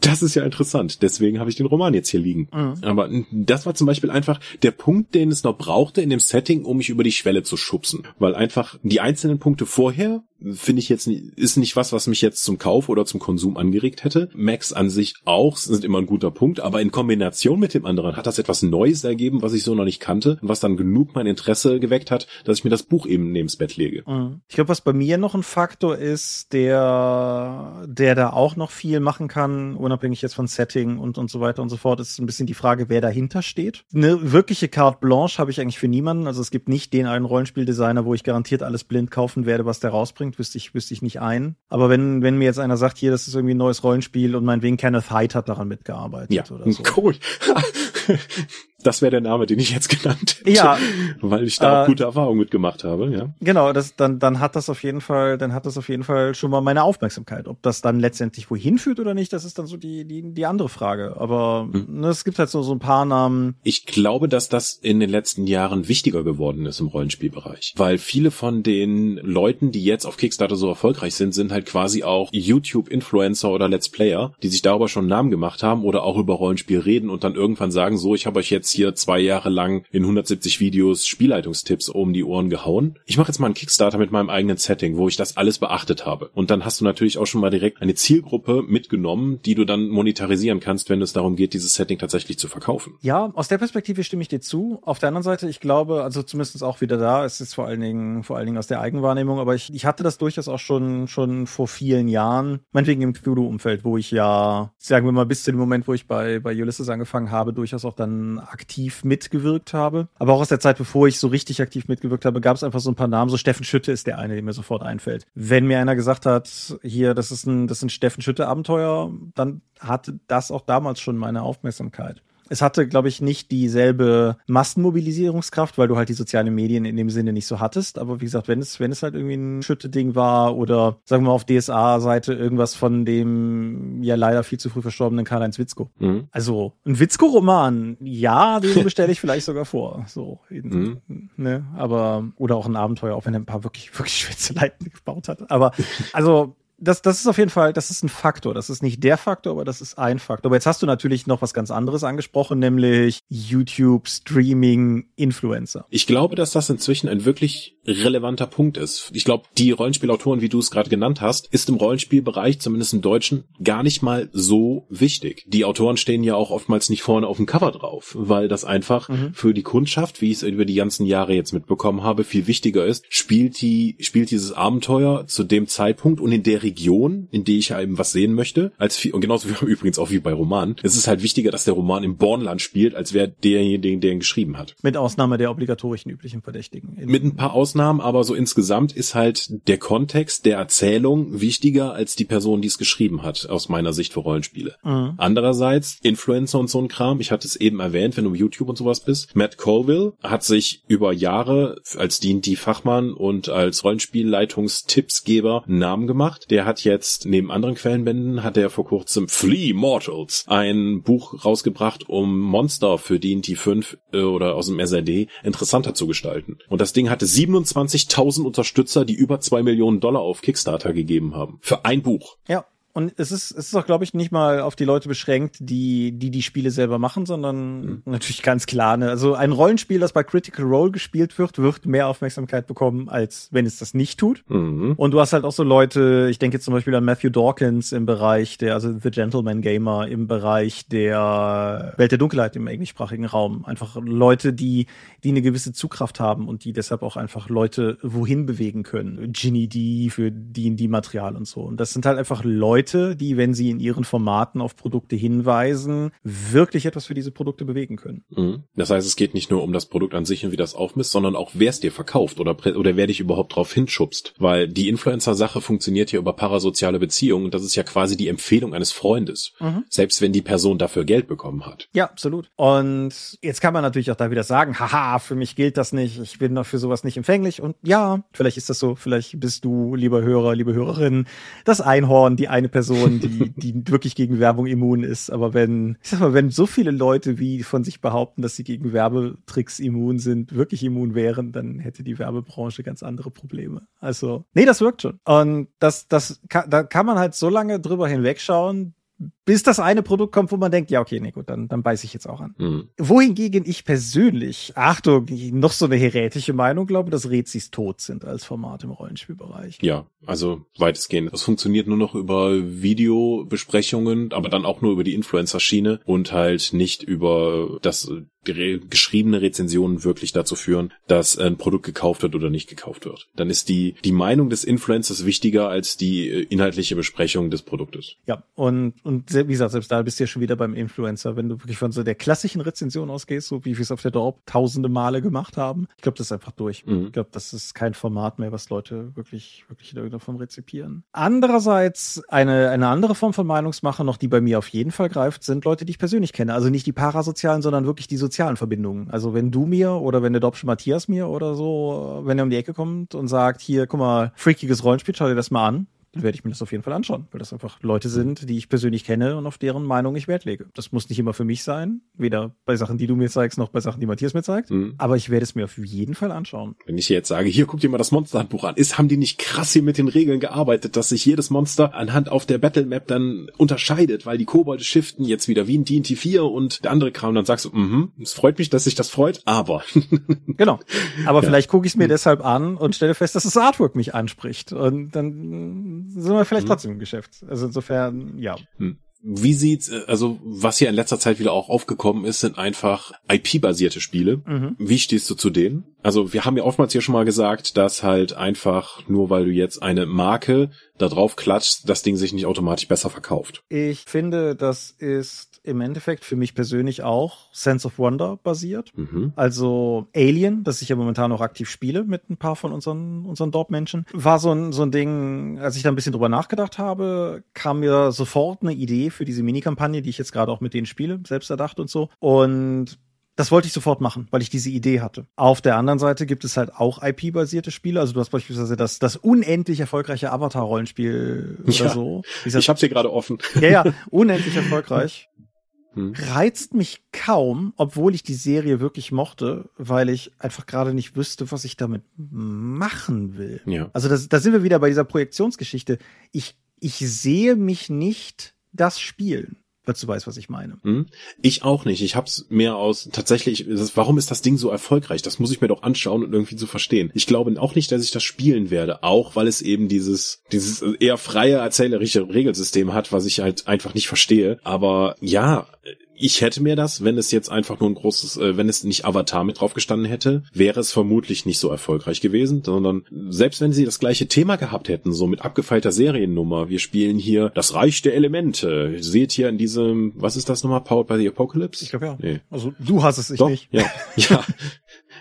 das ist ja interessant. Deswegen habe ich den Roman jetzt hier liegen. Mhm. Aber das war zum Beispiel einfach der Punkt, den es noch brauchte in dem Setting, um mich über die Schwelle zu schubsen. Weil einfach die einzelnen Punkte vorher finde ich jetzt nicht, ist nicht was, was mich jetzt zum Kauf oder zum Konsum angeregt hätte. Max an sich auch sind immer ein guter Punkt, aber in Kombination mit dem anderen hat das etwas Neues ergeben, was ich so noch nicht kannte, was dann genug mein Interesse geweckt hat, dass ich mir das Buch eben neben das Bett lege. Mhm. Ich glaube, was bei mir noch ein Faktor ist, der, der da auch noch viel machen kann, unabhängig jetzt von Setting und, und so weiter und so fort, ist ein bisschen die Frage, wer dahinter steht. Eine wirkliche Carte Blanche habe ich eigentlich für niemanden. Also es gibt nicht den einen Rollenspieldesigner, wo ich garantiert alles blind kaufen werde, was der rausbringt bringt, wüsste ich, wüsste ich nicht ein. Aber wenn, wenn mir jetzt einer sagt, hier, das ist irgendwie ein neues Rollenspiel und meinetwegen Kenneth Hyde hat daran mitgearbeitet ja. oder so. Cool. *laughs* Das wäre der Name, den ich jetzt genannt hätte. Ja. Weil ich da äh, auch gute Erfahrungen mitgemacht habe, ja. Genau, das, dann, dann hat das auf jeden Fall, dann hat das auf jeden Fall schon mal meine Aufmerksamkeit. Ob das dann letztendlich wohin führt oder nicht, das ist dann so die, die, die andere Frage. Aber hm. ne, es gibt halt so, so ein paar Namen. Ich glaube, dass das in den letzten Jahren wichtiger geworden ist im Rollenspielbereich. Weil viele von den Leuten, die jetzt auf Kickstarter so erfolgreich sind, sind halt quasi auch YouTube-Influencer oder Let's Player, die sich darüber schon einen Namen gemacht haben oder auch über Rollenspiel reden und dann irgendwann sagen, so, ich habe euch jetzt hier zwei Jahre lang in 170 Videos Spielleitungstipps um die Ohren gehauen. Ich mache jetzt mal einen Kickstarter mit meinem eigenen Setting, wo ich das alles beachtet habe. Und dann hast du natürlich auch schon mal direkt eine Zielgruppe mitgenommen, die du dann monetarisieren kannst, wenn es darum geht, dieses Setting tatsächlich zu verkaufen. Ja, aus der Perspektive stimme ich dir zu. Auf der anderen Seite, ich glaube, also zumindest auch wieder da, es ist vor allen Dingen, vor allen Dingen aus der Eigenwahrnehmung, aber ich, ich hatte das durchaus auch schon, schon vor vielen Jahren, meinetwegen im Cthulhu-Umfeld, wo ich ja, sagen wir mal, bis zu dem Moment, wo ich bei, bei Ulysses angefangen habe, durchaus auch dann aktiv mitgewirkt habe. Aber auch aus der Zeit, bevor ich so richtig aktiv mitgewirkt habe, gab es einfach so ein paar Namen. So Steffen Schütte ist der eine, der mir sofort einfällt. Wenn mir einer gesagt hat, hier, das ist ein, das ist ein Steffen Schütte Abenteuer, dann hatte das auch damals schon meine Aufmerksamkeit. Es hatte, glaube ich, nicht dieselbe Massenmobilisierungskraft, weil du halt die sozialen Medien in dem Sinne nicht so hattest. Aber wie gesagt, wenn es, wenn es halt irgendwie ein Schütte-Ding war oder sagen wir mal auf DSA-Seite irgendwas von dem ja leider viel zu früh verstorbenen Karl-Heinz Witzko. Mhm. Also ein Witzko-Roman, ja, den bestelle ich vielleicht sogar vor. So, mhm. ne? Aber, oder auch ein Abenteuer, auch wenn er ein paar wirklich, wirklich schwitze Leiten *laughs* gebaut hat. Aber also das, das ist auf jeden Fall, das ist ein Faktor. Das ist nicht der Faktor, aber das ist ein Faktor. Aber jetzt hast du natürlich noch was ganz anderes angesprochen, nämlich YouTube, Streaming, Influencer. Ich glaube, dass das inzwischen ein wirklich relevanter Punkt ist. Ich glaube, die Rollenspielautoren, wie du es gerade genannt hast, ist im Rollenspielbereich, zumindest im Deutschen, gar nicht mal so wichtig. Die Autoren stehen ja auch oftmals nicht vorne auf dem Cover drauf, weil das einfach mhm. für die Kundschaft, wie ich es über die ganzen Jahre jetzt mitbekommen habe, viel wichtiger ist. Spielt die, spielt dieses Abenteuer zu dem Zeitpunkt und in der Region, in der ich eben was sehen möchte, als viel, und genauso wie *laughs* übrigens auch wie bei Romanen. Es ist halt wichtiger, dass der Roman im Bornland spielt, als wer derjenige, der ihn geschrieben hat. Mit Ausnahme der obligatorischen üblichen Verdächtigen. Mit ein paar Ausnahmen, aber so insgesamt ist halt der Kontext der Erzählung wichtiger als die Person, die es geschrieben hat, aus meiner Sicht für Rollenspiele. Mhm. Andererseits, Influencer und so ein Kram, ich hatte es eben erwähnt, wenn du YouTube und sowas bist, Matt Colville hat sich über Jahre als D&D-Fachmann und als Rollenspielleitungstippsgeber einen Namen gemacht. Der hat jetzt, neben anderen Quellenbänden, hat er vor kurzem Flea Mortals, ein Buch rausgebracht, um Monster für D&D 5 äh, oder aus dem SRD interessanter zu gestalten. Und das Ding hatte 27.000 Unterstützer, die über zwei Millionen Dollar auf Kickstarter gegeben haben. Für ein Buch. Ja. Und es ist, es ist auch, glaube ich, nicht mal auf die Leute beschränkt, die, die die Spiele selber machen, sondern mhm. natürlich ganz klar. Ne? Also ein Rollenspiel, das bei Critical Role gespielt wird, wird mehr Aufmerksamkeit bekommen, als wenn es das nicht tut. Mhm. Und du hast halt auch so Leute, ich denke jetzt zum Beispiel an Matthew Dawkins im Bereich der, also The Gentleman Gamer im Bereich der Welt der Dunkelheit im englischsprachigen Raum. Einfach Leute, die, die eine gewisse Zugkraft haben und die deshalb auch einfach Leute wohin bewegen können. Ginny D für D&D-Material und so. Und das sind halt einfach Leute, Leute, die, wenn sie in ihren Formaten auf Produkte hinweisen, wirklich etwas für diese Produkte bewegen können. Mhm. Das heißt, es geht nicht nur um das Produkt an sich und wie das aufmisst, sondern auch, wer es dir verkauft oder, oder wer dich überhaupt drauf hinschubst. Weil die Influencer-Sache funktioniert hier über parasoziale Beziehungen und das ist ja quasi die Empfehlung eines Freundes. Mhm. Selbst wenn die Person dafür Geld bekommen hat. Ja, absolut. Und jetzt kann man natürlich auch da wieder sagen, haha, für mich gilt das nicht, ich bin doch für sowas nicht empfänglich. Und ja, vielleicht ist das so, vielleicht bist du, lieber Hörer, liebe Hörerin, das Einhorn, die eine Person, die, die *laughs* wirklich gegen Werbung immun ist. Aber wenn, ich sag mal, wenn so viele Leute wie von sich behaupten, dass sie gegen Werbetricks immun sind, wirklich immun wären, dann hätte die Werbebranche ganz andere Probleme. Also, nee, das wirkt schon. Und das, das, da kann man halt so lange drüber hinwegschauen, bis das eine Produkt kommt, wo man denkt, ja, okay, nee, gut, dann, dann beiß ich jetzt auch an. Mhm. Wohingegen ich persönlich, Achtung, noch so eine heretische Meinung glaube, dass Rezis tot sind als Format im Rollenspielbereich. Ja, also weitestgehend. Das funktioniert nur noch über Videobesprechungen, aber dann auch nur über die Influencer-Schiene und halt nicht über das geschriebene Rezensionen wirklich dazu führen, dass ein Produkt gekauft wird oder nicht gekauft wird. Dann ist die, die Meinung des Influencers wichtiger als die äh, inhaltliche Besprechung des Produktes. Ja, und, und wie gesagt, selbst da bist du ja schon wieder beim Influencer, wenn du wirklich von so der klassischen Rezension ausgehst, so wie wir es auf der Dorp tausende Male gemacht haben. Ich glaube, das ist einfach durch. Mhm. Ich glaube, das ist kein Format mehr, was Leute wirklich, wirklich in irgendeiner Form rezipieren. Andererseits, eine, eine andere Form von Meinungsmache noch, die bei mir auf jeden Fall greift, sind Leute, die ich persönlich kenne. Also nicht die parasozialen, sondern wirklich die sozialen Verbindungen. Also wenn du mir oder wenn der Dorpsche Matthias mir oder so, wenn er um die Ecke kommt und sagt, hier, guck mal, freakiges Rollenspiel, schau dir das mal an dann werde ich mir das auf jeden Fall anschauen, weil das einfach Leute sind, die ich persönlich kenne und auf deren Meinung ich Wert lege. Das muss nicht immer für mich sein, weder bei Sachen, die du mir zeigst, noch bei Sachen, die Matthias mir zeigt, mhm. aber ich werde es mir auf jeden Fall anschauen. Wenn ich jetzt sage, hier guck dir mal das Monsterhandbuch an, ist, haben die nicht krass hier mit den Regeln gearbeitet, dass sich jedes Monster anhand auf der Battlemap dann unterscheidet, weil die Kobolde shiften jetzt wieder wie in D&T 4 und der andere Kram, dann sagst du, mhm, es freut mich, dass sich das freut, aber. *laughs* genau. Aber ja. vielleicht gucke ich es mir mhm. deshalb an und stelle fest, dass das Artwork mich anspricht und dann sind wir vielleicht hm. trotzdem im Geschäft. Also insofern, ja. Hm. Wie sieht's, äh, also was hier in letzter Zeit wieder auch aufgekommen ist, sind einfach IP-basierte Spiele. Mhm. Wie stehst du zu denen? Also wir haben ja oftmals hier schon mal gesagt, dass halt einfach nur weil du jetzt eine Marke da drauf klatscht, das Ding sich nicht automatisch besser verkauft. Ich finde, das ist im Endeffekt für mich persönlich auch Sense of Wonder basiert. Mhm. Also Alien, das ich ja momentan auch aktiv spiele mit ein paar von unseren, unseren Dorp-Menschen, war so ein, so ein Ding, als ich da ein bisschen drüber nachgedacht habe, kam mir sofort eine Idee für diese Minikampagne, die ich jetzt gerade auch mit denen spiele, selbst erdacht und so. Und das wollte ich sofort machen, weil ich diese Idee hatte. Auf der anderen Seite gibt es halt auch IP-basierte Spiele. Also du hast beispielsweise das, das unendlich erfolgreiche Avatar-Rollenspiel oder ja, so. Ich hab's hier gerade offen. Ja, ja, *laughs* unendlich erfolgreich. Hm. Reizt mich kaum, obwohl ich die Serie wirklich mochte, weil ich einfach gerade nicht wüsste, was ich damit machen will. Ja. Also das, da sind wir wieder bei dieser Projektionsgeschichte. Ich, ich sehe mich nicht das spielen falls du weißt, was ich meine. Hm? Ich auch nicht. Ich hab's mehr aus tatsächlich, warum ist das Ding so erfolgreich? Das muss ich mir doch anschauen und irgendwie zu verstehen. Ich glaube auch nicht, dass ich das spielen werde, auch weil es eben dieses, dieses eher freie erzählerische Regelsystem hat, was ich halt einfach nicht verstehe. Aber ja, ich hätte mir das, wenn es jetzt einfach nur ein großes, äh, wenn es nicht Avatar mit drauf gestanden hätte, wäre es vermutlich nicht so erfolgreich gewesen, sondern selbst wenn sie das gleiche Thema gehabt hätten, so mit abgefeilter Seriennummer, wir spielen hier das Reich der Elemente. Seht hier in diesem, was ist das nochmal, Powered by the Apocalypse? Ich glaube ja. Nee. Also du hast es, ich Doch, nicht. Ja, *laughs* ja.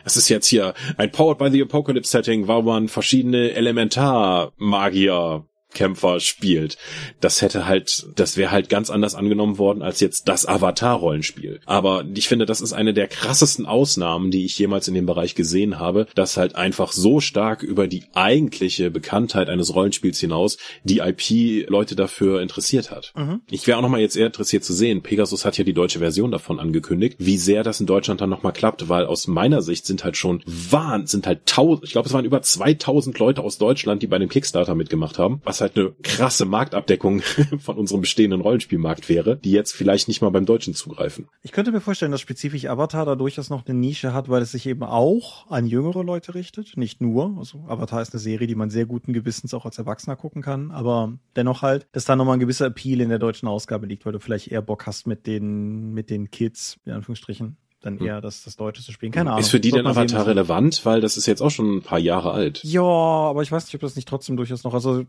Es ist jetzt hier ein Powered by the Apocalypse Setting, wo man verschiedene Elementar-Magier Kämpfer spielt. Das hätte halt, das wäre halt ganz anders angenommen worden als jetzt das Avatar-Rollenspiel. Aber ich finde, das ist eine der krassesten Ausnahmen, die ich jemals in dem Bereich gesehen habe, dass halt einfach so stark über die eigentliche Bekanntheit eines Rollenspiels hinaus die IP Leute dafür interessiert hat. Mhm. Ich wäre auch nochmal jetzt eher interessiert zu sehen, Pegasus hat ja die deutsche Version davon angekündigt, wie sehr das in Deutschland dann nochmal klappt, weil aus meiner Sicht sind halt schon wahn, sind halt tausend, ich glaube, es waren über 2000 Leute aus Deutschland, die bei dem Kickstarter mitgemacht haben, was halt eine krasse Marktabdeckung *laughs* von unserem bestehenden Rollenspielmarkt wäre, die jetzt vielleicht nicht mal beim Deutschen zugreifen. Ich könnte mir vorstellen, dass spezifisch Avatar da durchaus noch eine Nische hat, weil es sich eben auch an jüngere Leute richtet, nicht nur. Also Avatar ist eine Serie, die man sehr guten Gewissens auch als Erwachsener gucken kann, aber dennoch halt, dass da nochmal ein gewisser Appeal in der deutschen Ausgabe liegt, weil du vielleicht eher Bock hast mit den, mit den Kids, in Anführungsstrichen, dann hm. eher das, das Deutsche zu spielen. Keine Ahnung. Ist für die denn Avatar relevant? Weil das ist jetzt auch schon ein paar Jahre alt. Ja, aber ich weiß nicht, ob das nicht trotzdem durchaus noch, also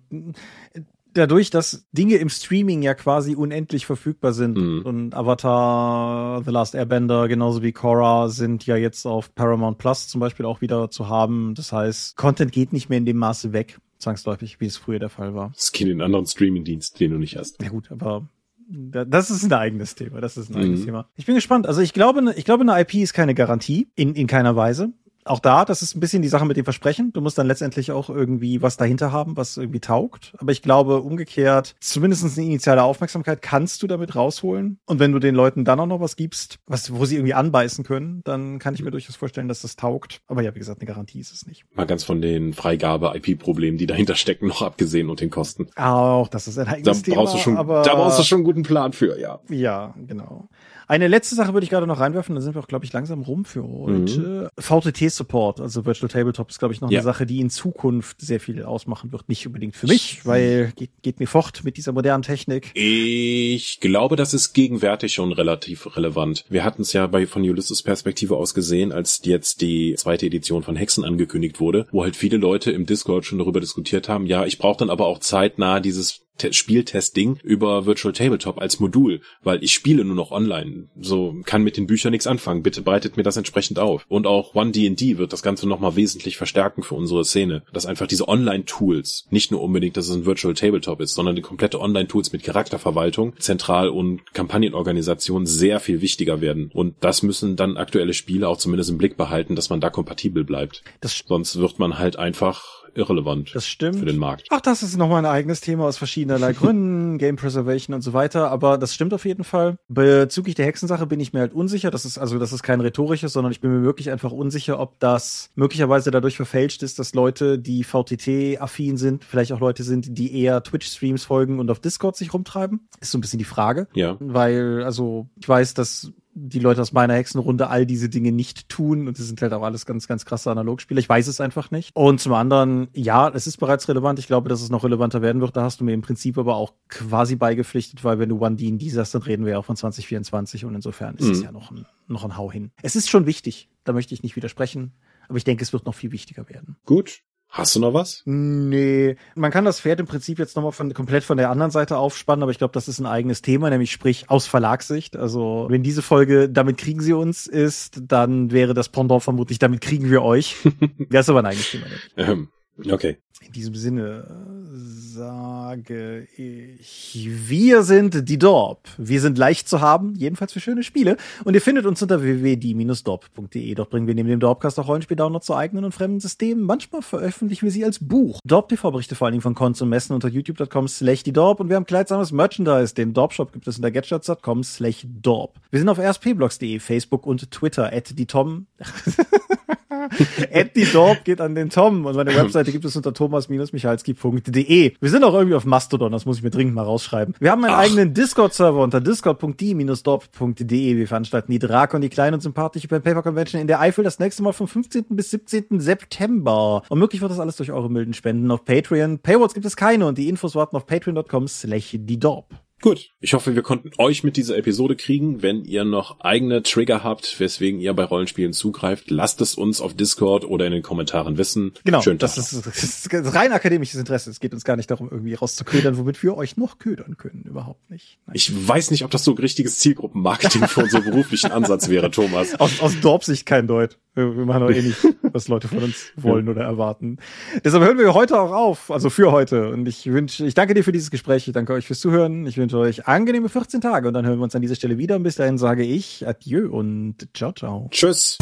dadurch, dass Dinge im Streaming ja quasi unendlich verfügbar sind mhm. und Avatar, The Last Airbender, genauso wie Korra sind ja jetzt auf Paramount Plus zum Beispiel auch wieder zu haben. Das heißt, Content geht nicht mehr in dem Maße weg, zwangsläufig, wie es früher der Fall war. Es geht in anderen Streaming-Dienst, den du nicht hast. Ja gut, aber das ist ein eigenes Thema. Das ist ein eigenes mhm. Thema. Ich bin gespannt. Also ich glaube, ich glaube, eine IP ist keine Garantie in, in keiner Weise auch da, das ist ein bisschen die Sache mit dem Versprechen. Du musst dann letztendlich auch irgendwie was dahinter haben, was irgendwie taugt. Aber ich glaube, umgekehrt, zumindest eine initiale Aufmerksamkeit kannst du damit rausholen. Und wenn du den Leuten dann auch noch was gibst, was, wo sie irgendwie anbeißen können, dann kann ich mir durchaus vorstellen, dass das taugt. Aber ja, wie gesagt, eine Garantie ist es nicht. Mal ganz von den Freigabe-IP-Problemen, die dahinter stecken, noch abgesehen und den Kosten. Auch, das ist ein eigenes da brauchst Thema. Du schon, aber da brauchst du schon einen guten Plan für, ja. Ja, genau. Eine letzte Sache würde ich gerade noch reinwerfen, da sind wir auch, glaube ich, langsam rum für heute. Mhm. VTT-Support, also Virtual Tabletop, ist, glaube ich, noch ja. eine Sache, die in Zukunft sehr viel ausmachen wird. Nicht unbedingt für mich, weil geht, geht mir fort mit dieser modernen Technik. Ich glaube, das ist gegenwärtig schon relativ relevant. Wir hatten es ja bei von Ulysses Perspektive aus gesehen, als jetzt die zweite Edition von Hexen angekündigt wurde, wo halt viele Leute im Discord schon darüber diskutiert haben, ja, ich brauche dann aber auch zeitnah dieses Spieltesting über Virtual Tabletop als Modul, weil ich spiele nur noch online. So kann mit den Büchern nichts anfangen. Bitte breitet mir das entsprechend auf. Und auch One D&D wird das Ganze nochmal wesentlich verstärken für unsere Szene. Dass einfach diese Online-Tools, nicht nur unbedingt, dass es ein Virtual Tabletop ist, sondern die komplette Online-Tools mit Charakterverwaltung, Zentral- und Kampagnenorganisation sehr viel wichtiger werden. Und das müssen dann aktuelle Spiele auch zumindest im Blick behalten, dass man da kompatibel bleibt. Das Sonst wird man halt einfach irrelevant das stimmt. für den Markt. Ach, das ist nochmal ein eigenes Thema aus verschiedenerlei *laughs* Gründen, Game Preservation und so weiter, aber das stimmt auf jeden Fall. Bezüglich der Hexensache bin ich mir halt unsicher, das ist also das ist kein rhetorisches, sondern ich bin mir wirklich einfach unsicher, ob das möglicherweise dadurch verfälscht ist, dass Leute, die VTT-affin sind, vielleicht auch Leute sind, die eher Twitch-Streams folgen und auf Discord sich rumtreiben. Ist so ein bisschen die Frage. Ja. Weil, also, ich weiß, dass die Leute aus meiner Hexenrunde all diese Dinge nicht tun und das sind halt auch alles ganz, ganz krasse Analogspiele. Ich weiß es einfach nicht. Und zum anderen, ja, es ist bereits relevant. Ich glaube, dass es noch relevanter werden wird. Da hast du mir im Prinzip aber auch quasi beigepflichtet, weil wenn du One D in D sagst, dann reden wir ja auch von 2024 und insofern ist mhm. es ja noch ein, noch ein Hau hin. Es ist schon wichtig. Da möchte ich nicht widersprechen. Aber ich denke, es wird noch viel wichtiger werden. Gut. Hast du noch was? Nee, man kann das Pferd im Prinzip jetzt nochmal von, komplett von der anderen Seite aufspannen, aber ich glaube, das ist ein eigenes Thema, nämlich sprich aus Verlagssicht. Also wenn diese Folge damit kriegen sie uns ist, dann wäre das Pendant vermutlich damit kriegen wir euch. *laughs* das ist aber ein eigenes Thema. Ähm, okay. In diesem Sinne sage ich, wir sind die Dorp. Wir sind leicht zu haben, jedenfalls für schöne Spiele. Und ihr findet uns unter www.die-dorp.de. Doch bringen wir neben dem Dorpcast auch Rollenspiel-Downloads zu eigenen und fremden Systemen. Manchmal veröffentlichen wir sie als Buch. Dorp TV berichte vor allen Dingen von Cons und Messen unter youtube.com slash die Dorp. Und wir haben kleidsames Merchandise. Den Dorp-Shop gibt es unter getshirts.com slash Dorp. Wir sind auf rspblogs.de, Facebook und Twitter. At die Tom. *laughs* *laughs* Die Dorp geht an den Tom. Und meine Webseite gibt es unter thomas-michalski.de. Wir sind auch irgendwie auf Mastodon, das muss ich mir dringend mal rausschreiben. Wir haben einen Ach. eigenen Discord-Server unter discord.die-dorp.de. Wir veranstalten die Drakon, die kleine und sympathische Pen Paper Convention in der Eifel das nächste Mal vom 15. bis 17. September. Und möglich wird das alles durch eure milden Spenden auf Patreon. Paywalls gibt es keine und die Infos warten auf patreon.com slash die Dorp. Gut. Ich hoffe, wir konnten euch mit dieser Episode kriegen. Wenn ihr noch eigene Trigger habt, weswegen ihr bei Rollenspielen zugreift, lasst es uns auf Discord oder in den Kommentaren wissen. Genau. Schön das, ist, *laughs* das ist rein akademisches Interesse. Es geht uns gar nicht darum, irgendwie rauszuködern, womit wir euch noch ködern können. Überhaupt nicht. Nein. Ich weiß nicht, ob das so ein richtiges Zielgruppenmarketing für unseren *laughs* beruflichen Ansatz wäre, Thomas. Aus, aus Dorpsicht kein Deut. Wir machen doch eh nicht, *laughs* was Leute von uns wollen oder erwarten. Deshalb hören wir heute auch auf, also für heute. Und ich wünsche, ich danke dir für dieses Gespräch. Ich danke euch fürs Zuhören. Ich wünsche euch angenehme 14 Tage und dann hören wir uns an dieser Stelle wieder. Und bis dahin sage ich Adieu und ciao, ciao. Tschüss.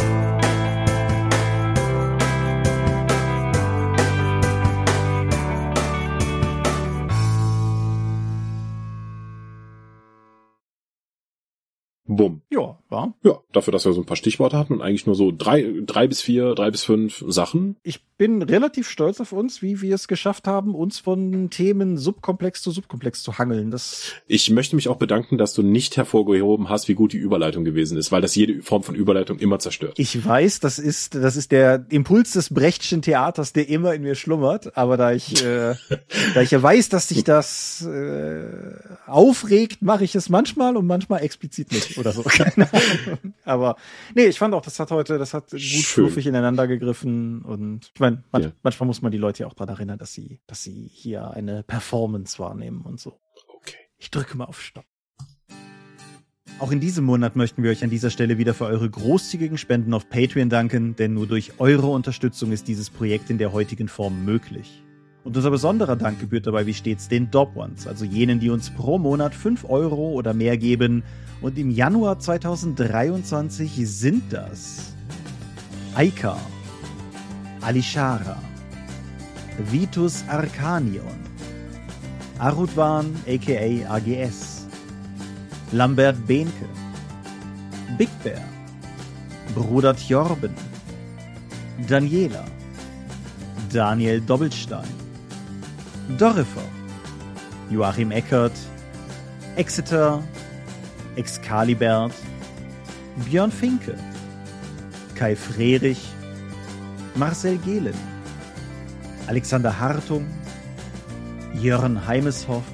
Bumm. Ja, war. Ja, dafür, dass wir so ein paar Stichworte hatten und eigentlich nur so drei, drei bis vier, drei bis fünf Sachen. Ich bin relativ stolz auf uns, wie wir es geschafft haben, uns von Themen Subkomplex zu Subkomplex zu hangeln. Das ich möchte mich auch bedanken, dass du nicht hervorgehoben hast, wie gut die Überleitung gewesen ist, weil das jede Form von Überleitung immer zerstört. Ich weiß, das ist, das ist der Impuls des Brechtschen Theaters, der immer in mir schlummert, aber da ich, äh, *laughs* da ich ja weiß, dass sich das äh, aufregt, mache ich es manchmal und manchmal explizit nicht oder so. *laughs* Keine Ahnung. Aber nee, ich fand auch, das hat heute, das hat gut Schön. fluffig ineinander gegriffen und ich meine, man, ja. manchmal muss man die Leute ja auch daran erinnern, dass sie, dass sie hier eine Performance wahrnehmen und so. Okay. Ich drücke mal auf Stopp. Auch in diesem Monat möchten wir euch an dieser Stelle wieder für eure großzügigen Spenden auf Patreon danken, denn nur durch eure Unterstützung ist dieses Projekt in der heutigen Form möglich. Und unser besonderer Dank gebührt dabei wie stets den Dob Ones, also jenen, die uns pro Monat 5 Euro oder mehr geben. Und im Januar 2023 sind das Aika, Alishara, Vitus Arcanion, Arudwan aka AGS, Lambert Behnke, Big Bear, Bruder Tjorben, Daniela, Daniel Doppelstein, Dorifer, Joachim Eckert, Exeter, Excalibert, Björn Finke, Kai Frerich, Marcel Gehlen, Alexander Hartung, Jörn Heimeshoff,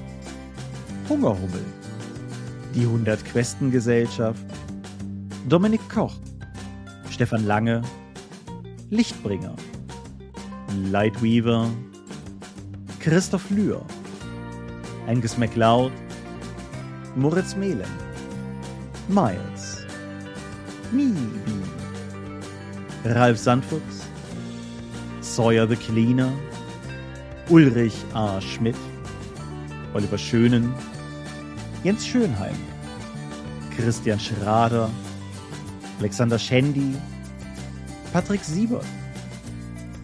Hungerhummel, die 100 Questen Gesellschaft, Dominik Koch, Stefan Lange, Lichtbringer, Lightweaver, Christoph Lühr, Angus MacLeod, Moritz Mehlen, Miles, Mibi, Ralf Sandfuchs, Sawyer the Cleaner, Ulrich A. Schmidt, Oliver Schönen, Jens Schönheim, Christian Schrader, Alexander Schendi, Patrick Siebert,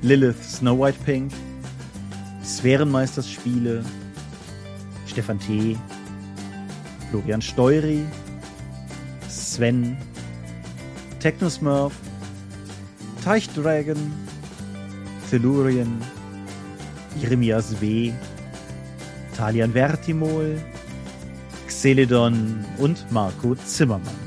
Lilith Snow White Pink, Sphärenmeisters Spiele, Stefan T., Florian Steury, Sven, Technosmurf, Teichdragon, Tellurien, Jeremias W., Talian Vertimol, Xeledon und Marco Zimmermann.